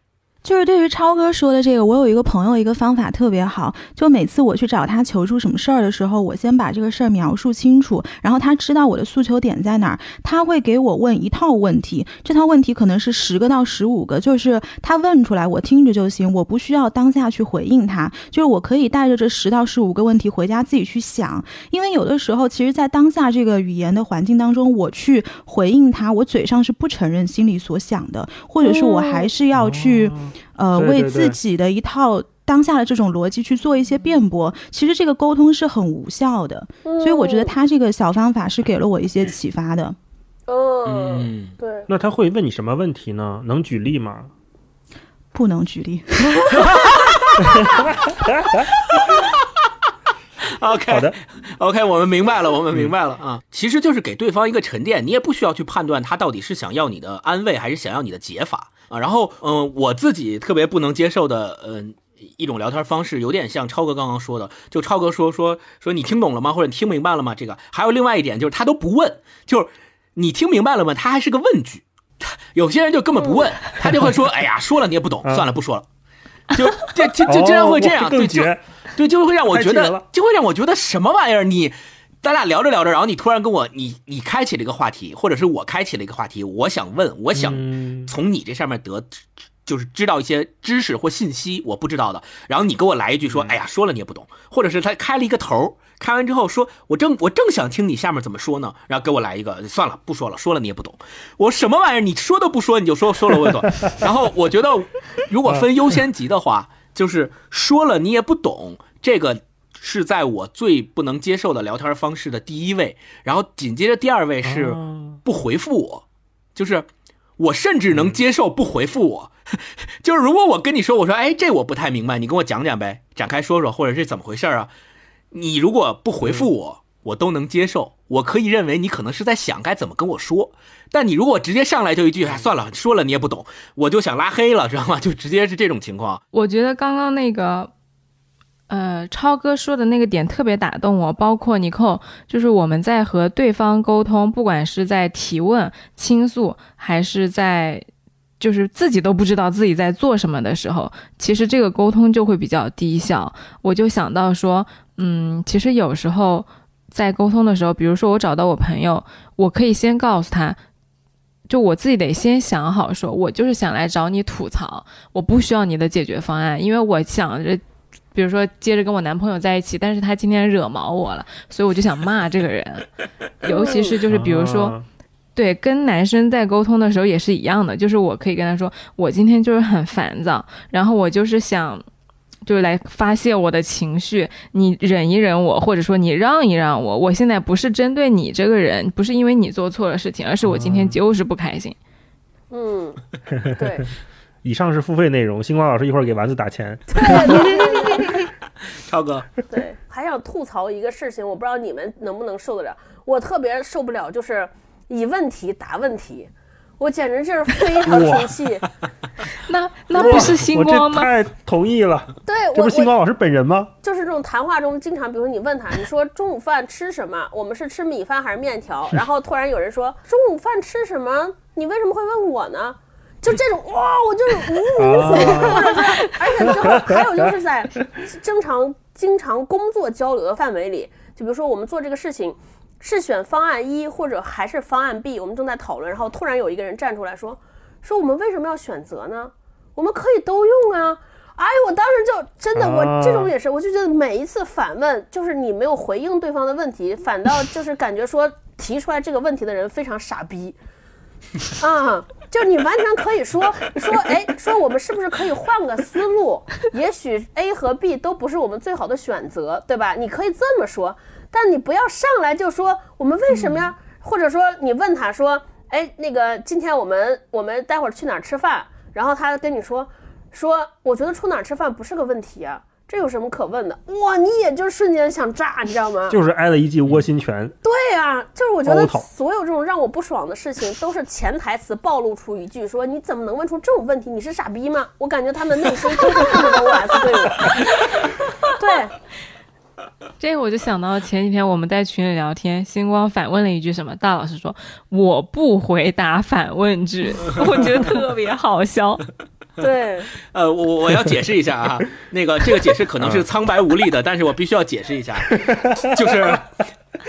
就是对于超哥说的这个，我有一个朋友，一个方法特别好。就每次我去找他求助什么事儿的时候，我先把这个事儿描述清楚，然后他知道我的诉求点在哪儿，他会给我问一套问题，这套问题可能是十个到十五个，就是他问出来我听着就行，我不需要当下去回应他，就是我可以带着这十到十五个问题回家自己去想，因为有的时候其实，在当下这个语言的环境当中，我去回应他，我嘴上是不承认心里所想的，或者是我还是要去。呃，为对对对自己的一套当下的这种逻辑去做一些辩驳，其实这个沟通是很无效的。所以我觉得他这个小方法是给了我一些启发的。嗯，嗯，对，那他会问你什么问题呢？能举例吗？不能举例，OK，(laughs) 好的，OK，我们明白了，我们明白了啊，其实就是给对方一个沉淀，你也不需要去判断他到底是想要你的安慰还是想要你的解法啊。然后，嗯、我自己特别不能接受的，嗯、一种聊天方式，有点像超哥刚刚说的，就超哥说说说你听懂了吗？或者你听明白了吗？这个还有另外一点就是他都不问，就是你听明白了吗？他还是个问句。有些人就根本不问，他就会说：“哎呀，说了你也不懂，嗯算了，不说了。”就这这就经常会这样，对，就。对，就会让我觉得就会让我觉得什么玩意儿？你咱俩聊着聊着，然后你突然跟我，你你开启了一个话题，或者是我开启了一个话题，我想问，我想嗯。从你这上面得，就是知道一些知识或信息我不知道的，然后你给我来一句说，哎呀，说了你也不懂，或者是他开了一个头，开完之后说，我正我正想听你下面怎么说呢，然后给我来一个，算了，不说了，说了你也不懂，我什么玩意儿？你说都不说，你就说说了我也懂，(laughs) 然后我觉得如果分优先级的话，就是说了你也不懂，这个是在我最不能接受的聊天方式的第一位，然后紧接着第二位是哦不回复我，就是我甚至能接受不回复我。(laughs) 就是如果我跟你说，我说，哎，这我不太明白，你跟我讲讲呗，展开说说，或者是怎么回事啊？你如果不回复我，我都能接受。我可以认为你可能是在想该怎么跟我说。但你如果直接上来就一句，哎，算了，说了你也不懂，我就想拉黑了，知道吗？(laughs) 就直接是这种情况。我觉得刚刚那个，呃，超哥说的那个点特别打动我，包括尼寇，就是我们在和对方沟通，不管是在提问、倾诉，还是在就是自己都不知道自己在做什么的时候，其实这个沟通就会比较低效。我就想到说，嗯，其实有时候在沟通的时候，比如说我找到我朋友，我可以先告诉他。就我自己得先想好，说我就是想来找你吐槽，我不需要你的解决方案，因为我想着，比如说接着跟我男朋友在一起，但是他今天惹毛我了，所以我就想骂这个人，(laughs) 尤其是就是比如说，啊对，跟男生在沟通的时候也是一样的，就是我可以跟他说，我今天就是很烦躁，然后我就是想。就是来发泄我的情绪，你忍一忍我，或者说你让一让我。我现在不是针对你这个人，不是因为你做错了事情，而是我今天就是不开心。嗯，对，以上是付费内容，星光老师一会儿给丸子打钱。(laughs) 超哥，对，还想吐槽一个事情，我不知道你们能不能受得了。我特别受不了，就是以问题答问题，我简直就是非常 (laughs) 生气。那那不是星光吗？我这太同意了，对这不是星光老师本人吗？就是这种谈话中，经常比如说你问他，你说中午饭吃什么？我们是吃米饭还是面条？然后突然有人说中午饭吃什么？你为什么会问我呢？就这种哇，我就是无语死了，而且之后还有就是在正常经常工作交流的范围里，就比如说我们做这个事情是选方案一或者还是方案 B，我们正在讨论，然后突然有一个人站出来说，说我们为什么要选择呢？我们可以都用啊。哎，我当时就真的，我这种也是，我就觉得每一次反问，就是你没有回应对方的问题，反倒就是感觉说提出来这个问题的人非常傻逼，(laughs) 啊，就是你完全可以说 (laughs) 说，哎，说我们是不是可以换个思路？(laughs) 也许 A 和 B 都不是我们最好的选择，对吧？你可以这么说，但你不要上来就说我们为什么呀？或者说你问他说，哎，那个今天我们我们待会儿去哪儿吃饭？然后他跟你说说，我觉得出哪儿吃饭不是个问题啊，这有什么可问的？哇，你也就瞬间想炸，你知道吗？就是挨了一记窝心拳。对呀、就是我觉得所有这种让我不爽的事情，都是潜台词暴露出一句说你怎么能问出这种问题？你是傻逼吗？我感觉他们内心都是这么个 OS 对我。对，(laughs) 这个我就想到前几天我们在群里聊天，星光反问了一句什么？大老师说我不回答反问句，(laughs) 我觉得特别好笑。(laughs) 对，呃，我我我要解释一下啊，那个这个解释可能是苍白无力的，但是我必须要解释一下，就是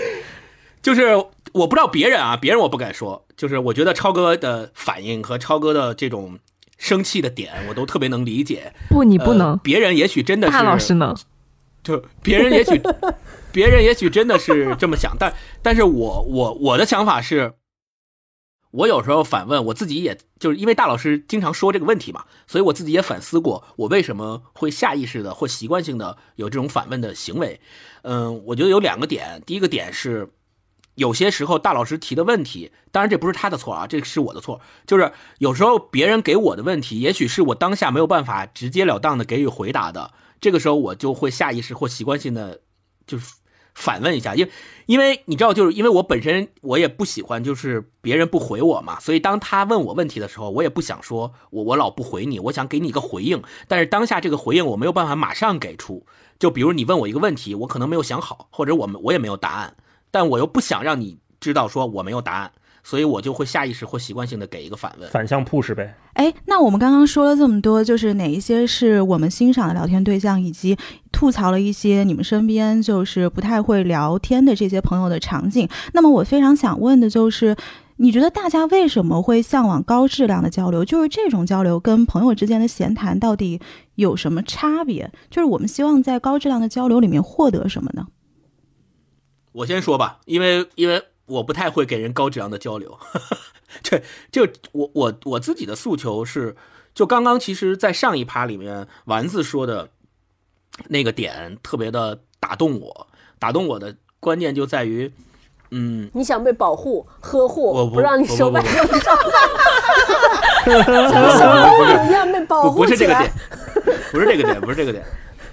(laughs) 就是我不知道别人啊，别人我不敢说，就是我觉得超哥的反应和超哥的这种生气的点，我都特别能理解。不，你不呃能，别人也许真的是大老师能。就别人也许，别人也许真的是这么想，但但是我我我的想法是，我有时候反问我自己也，就是因为大老师经常说这个问题嘛，所以我自己也反思过，我为什么会下意识的或习惯性的有这种反问的行为。嗯，我觉得有两个点，第一个点是。有些时候，大老师提的问题，当然这不是他的错啊，这是我的错。就是有时候别人给我的问题，也许是我当下没有办法直截了当的给予回答的，这个时候我就会下意识或习惯性的就是反问一下，因为因为你知道，就是因为我本身我也不喜欢就是别人不回我嘛，所以当他问我问题的时候，我也不想说我我老不回你，我想给你一个回应，但是当下这个回应我没有办法马上给出，就比如你问我一个问题，我可能没有想好，或者我们我也没有答案，但我又不想让你知道说我没有答案，所以我就会下意识或习惯性的给一个反问。反向 push 呗。哎，那我们刚刚说了这么多，就是哪一些是我们欣赏的聊天对象，以及吐槽了一些你们身边就是不太会聊天的这些朋友的场景。那么我非常想问的就是，你觉得大家为什么会向往高质量的交流？就是这种交流跟朋友之间的闲谈到底有什么差别？就是我们希望在高质量的交流里面获得什么呢？我先说吧，因为因为我不太会给人高质量的交流，(laughs) 这就我我我自己的诉求是，就刚刚其实，在上一趴里面，丸子说的那个点特别的打动我，打动我的关键就在于，嗯，你想被保护、呵护我护，不让你不不不受外伤，(laughs) (laughs) 像小公主一样被保不护不是这个点。，不是这个点，不是这个点。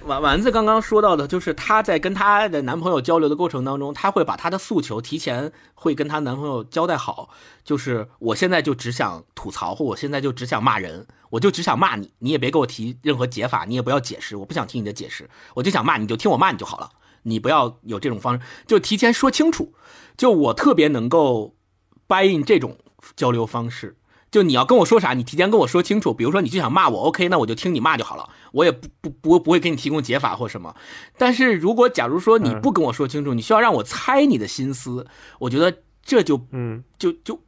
丸丸子刚刚说到的，就是她在跟她的男朋友交流的过程当中，她会把她的诉求提前会跟她男朋友交代好，就是我现在就只想吐槽，或我现在就只想骂人，我就只想骂你，你也别给我提任何解法，你也不要解释，我不想听你的解释，我就想骂你，就听我骂你就好了，你不要有这种方式，就提前说清楚。就我特别能够 buy in 这种交流方式。就你要跟我说啥，你提前跟我说清楚。比如说你就想骂我，OK，那我就听你骂就好了，我也不不不不会给你提供解法或什么。但是如果假如说你不跟我说清楚，你需要让我猜你的心思，我觉得这就嗯，就就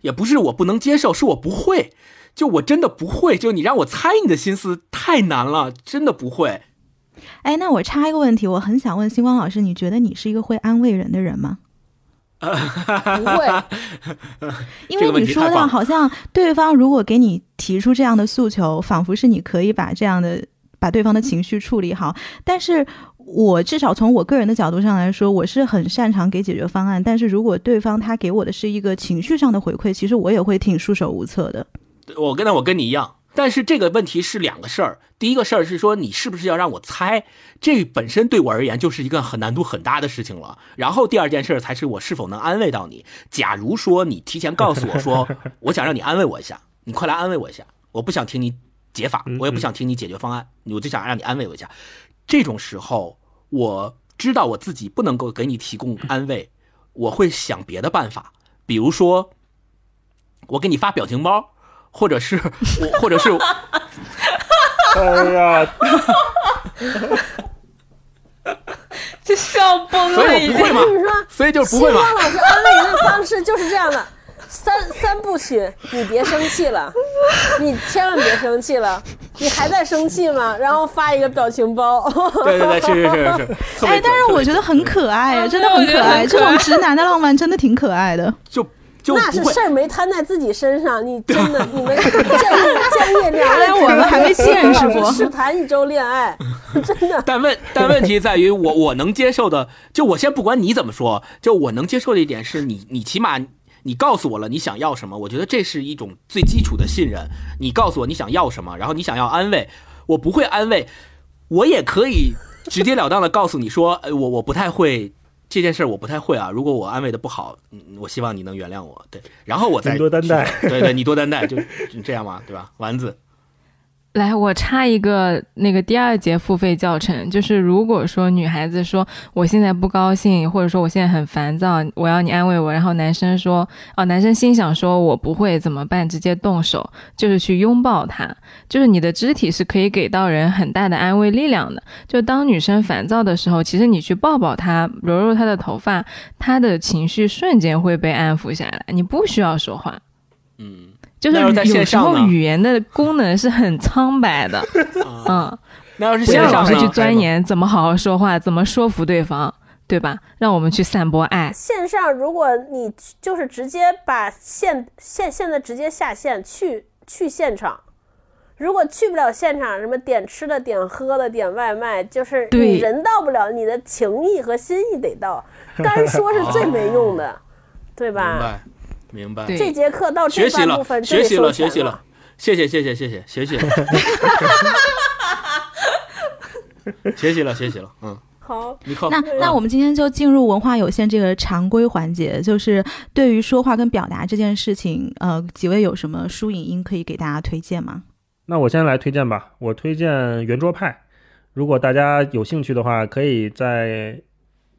也不是我不能接受，是我不会。就我真的不会，就你让我猜你的心思太难了，真的不会。哎，那我插一个问题，我很想问星光老师，你觉得你是一个会安慰人的人吗？不会，(laughs) 因为你说到好像对方如果给你提出这样的诉求，仿佛是你可以把这样的把对方的情绪处理好。但是我至少从我个人的角度上来说，我是很擅长给解决方案。但是如果对方他给我的是一个情绪上的回馈，其实我也会挺束手无策的。我跟那我跟你一样，但是这个问题是两个事儿。第一个事儿是说你是不是要让我猜，这本身对我而言就是一个很难度很大的事情了。然后第二件事儿才是我是否能安慰到你。假如说你提前告诉我说，(laughs) 我想让你安慰我一下，你快来安慰我一下，我不想听你解法，我也不想听你解决方案，我就想让你安慰我一下。这种时候，我知道我自己不能够给你提供安慰，我会想别的办法，比如说，我给你发表情包。或者是我，或者是哎呀，(laughs) 这笑崩所以了已经。我不所以就是不会嘛安慰人的方式就是这样的。三三部曲，你别生气了，你千万别生气了，你还在生气吗？然后发一个表情包，对对对，是是是是，哎，但是我准觉得很可爱，啊真的很可爱。这种直男的浪漫真的挺可爱的。就就那是事。儿没摊在自己身上。你 (laughs) 真的，你们建议 (laughs) 建议两看来位我们还没见识过试谈一周恋爱，(laughs) 真的。但问但问题在于我我能接受的，就我先不管你怎么说，就我能接受的一点是你你起码你告诉我了你想要什么，我觉得这是一种最基础的信任。你告诉我你想要什么，然后你想要安慰，我不会安慰，我也可以直截了当的告诉你说，呃，我我不太会。这件事儿我不太会啊，如果我安慰的不好，嗯，我希望你能原谅我，对，然后我再多担待，对对，你多担待，就就这样嘛，对吧？丸子，来，我插一个那个第二节付费教程，就是如果说女孩子说我现在不高兴，或者说我现在很烦躁，我要你安慰我，然后男生说，哦，男生心想说我不会怎么办？直接动手，就是去拥抱他，就是你的肢体是可以给到人很大的安慰力量的。就当女生烦躁的时候，其实你去抱抱她，揉揉她的头发，她的情绪瞬间会被安抚下来，你不需要说话。嗯，就是有时候语言的功能是很苍白的，(laughs) 啊。嗯，那要是不要线上是去钻研怎么好好说话，怎么说服对方，对吧？让我们去散播爱。线上，如果你就是直接把线线现在直接下线去去现场，如果去不了现场，什么点吃的、点喝的、点外卖，就是对。你人到不了，你的情谊和心意得到，干说是最没用的，对明吧？白，明白。这节课到学习了这半部分，学习了，学习了，谢谢，谢谢，谢谢，学习了，(laughs) 学习了，学习了，嗯，好，那那我们今天就进入文化有限这个常规环节，就是对于说话跟表达这件事情，呃，几位有什么书影音可以给大家推荐吗？那我先来推荐吧，我推荐圆桌派。如果大家有兴趣的话，可以在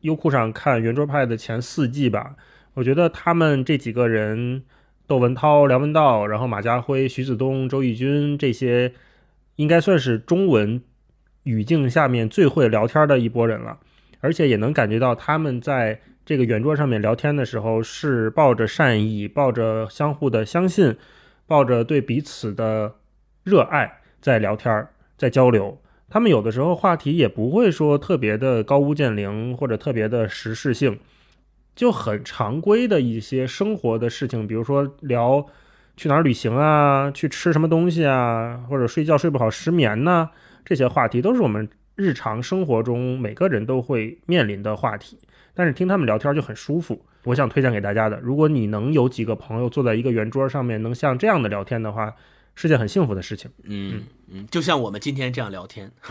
优酷上看圆桌派的前四季吧。我觉得他们这几个人，窦文涛、梁文道，然后马家辉、徐子东、周轶君这些，应该算是中文语境下面最会聊天的一拨人了。而且也能感觉到他们在这个圆桌上面聊天的时候，是抱着善意，抱着相互的相信，抱着对彼此的热爱在聊天，在交流。他们有的时候话题也不会说特别的高屋建瓴或者特别的时事性，就很常规的一些生活的事情，比如说聊去哪儿旅行啊，去吃什么东西啊，或者睡觉睡不好失眠呐、这些话题都是我们日常生活中每个人都会面临的话题。但是听他们聊天就很舒服，我想推荐给大家的。如果你能有几个朋友坐在一个圆桌上面，能像这样的聊天的话，是件很幸福的事情。嗯嗯，就像我们今天这样聊天。(laughs)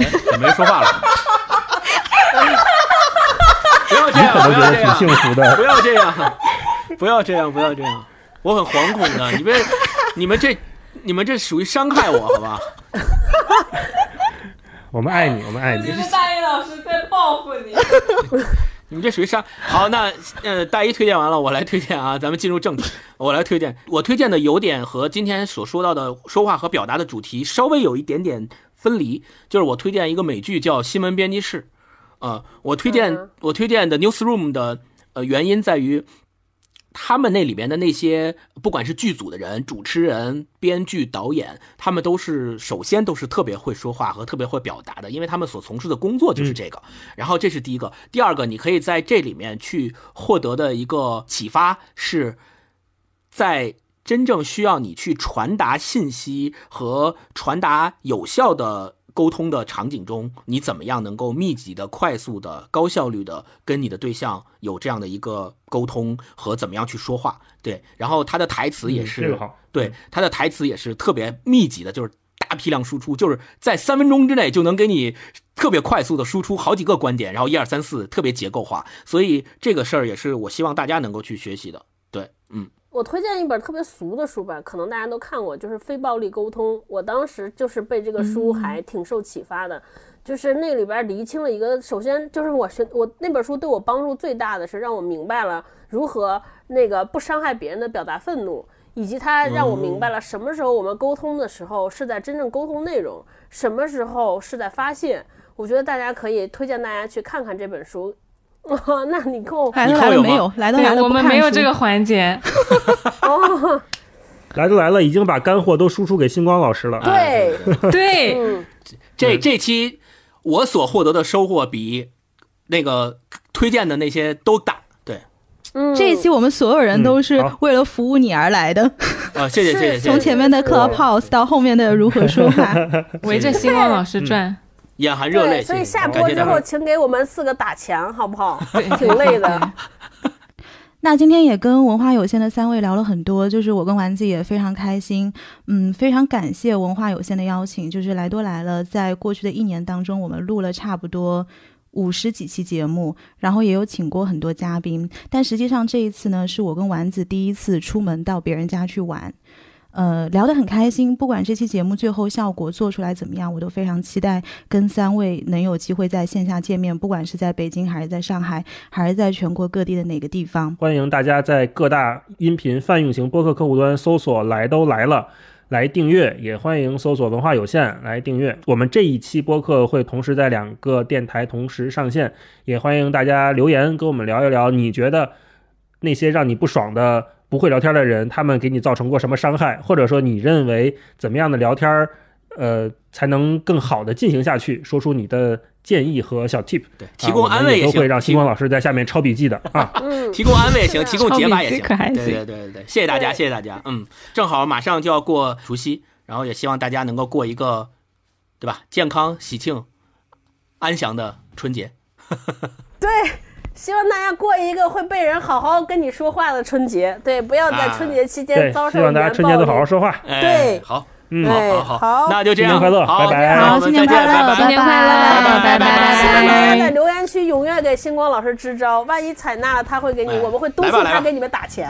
哎，怎么没说话了？不要这样，可能觉得挺不要这样，幸福的。不要这样，不要这样，不要这样，我很惶恐的。(laughs) 你们，你们这，你们这属于伤害我，好吧？(laughs) 我们爱你，我们爱你。你是大一老师在报复你。(laughs) 你们这属于伤。好，那呃，大一推荐完了，我来推荐啊，咱们进入正题。我来推荐，我推荐的有点和今天所说到的说话和表达的主题稍微有一点点分离，就是我推荐一个美剧叫《新闻编辑室》。呃，我推荐嗯我推荐的 Newsroom 的呃原因在于，他们那里面的那些不管是剧组的人、主持人、编剧、导演，他们都是首先都是特别会说话和特别会表达的，因为他们所从事的工作就是这个。然后这是第一个，第二个，你可以在这里面去获得的一个启发是，在真正需要你去传达信息和传达有效的沟通的场景中，你怎么样能够密集的、快速的、高效率的跟你的对象有这样的一个沟通和怎么样去说话？对，然后他的台词也嗯是、对他的台词也是特别密集的，就是大批量输出，就是在三分钟之内就能给你特别快速的输出好几个观点，然后一二三四特别结构化，所以这个事儿也是我希望大家能够去学习的。对，嗯，我推荐一本特别俗的书吧，可能大家都看过，就是《非暴力沟通》。我当时就是被这个书还挺受启发的，就是那里边厘清了一个，首先就是我学我那本书对我帮助最大的是让我明白了如何那个不伤害别人的表达愤怒，以及它让我明白了什么时候我们沟通的时候是在真正沟通内容，什么时候是在发泄。我觉得大家可以推荐大家去看看这本书。(laughs) 那你跟我来都来了没有？来都来，了，我们没有这个环节。(laughs) 哦，来都来了，已经把干货都输出给星光老师了。对，对，嗯，这这期我所获得的收获比那个推荐的那些都大。对，嗯，这一期我们所有人都是为了服务你而来的，啊，谢谢谢谢。(laughs) 从前面的 Clubhouse 到后面的如何说话。围着星光老师转。眼含热泪，所以下播之后。请给我们四个打钱，好不好？挺累的。(laughs) 那今天也跟文化有限的三位聊了很多，就是我跟丸子也非常开心，嗯，非常感谢文化有限的邀请，就是来都来了，在过去的一年当中，我们录了差不多五十几期节目，然后也有请过很多嘉宾，但实际上这一次呢，是我跟丸子第一次出门到别人家去玩。呃，聊得很开心，不管这期节目最后效果做出来怎么样，我都非常期待跟三位能有机会在线下见面，不管是在北京还是在上海，还是在全国各地的哪个地方。欢迎大家在各大音频泛用型播客客户端搜索“来都来了”来订阅，也欢迎搜索“文化有限”来订阅。我们这一期播客会同时在两个电台同时上线，也欢迎大家留言跟我们聊一聊，你觉得那些让你不爽的不会聊天的人，他们给你造成过什么伤害，或者说你认为怎么样的聊天儿，呃，才能更好的进行下去，说出你的建议和小 tip。对，提供啊安慰也行，都会让提星光老师在下面抄笔记的啊。(laughs) 嗯，提供安慰 (laughs) 也行，提供解法也行。对对对对，谢谢大家，谢谢大家。嗯，正好马上就要过除夕，然后也希望大家能够过一个，对吧？健康、喜庆、安详的春节。(laughs) 对，希望大家过一个会被人好好跟你说话的春节。对，不要在啊春节期间，遭受希望大家春节都好好说话。哎对好，嗯，对好好好。那就这样，新年快乐好拜拜。好新年快乐拜拜，新年快乐拜拜拜希望大拜家在留言区踊跃给星光老师支招，万一采纳了，他会给你，哎我们会督促他给你们打钱。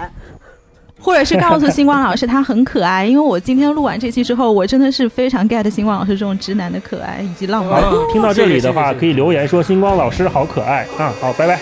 或者是告诉星光老师他很可爱，因为我今天录完这期之后，我真的是非常 get 星光老师这种直男的可爱以及浪漫。哦听到这里的话，可以留言说星光老师好可爱啊。好，拜拜。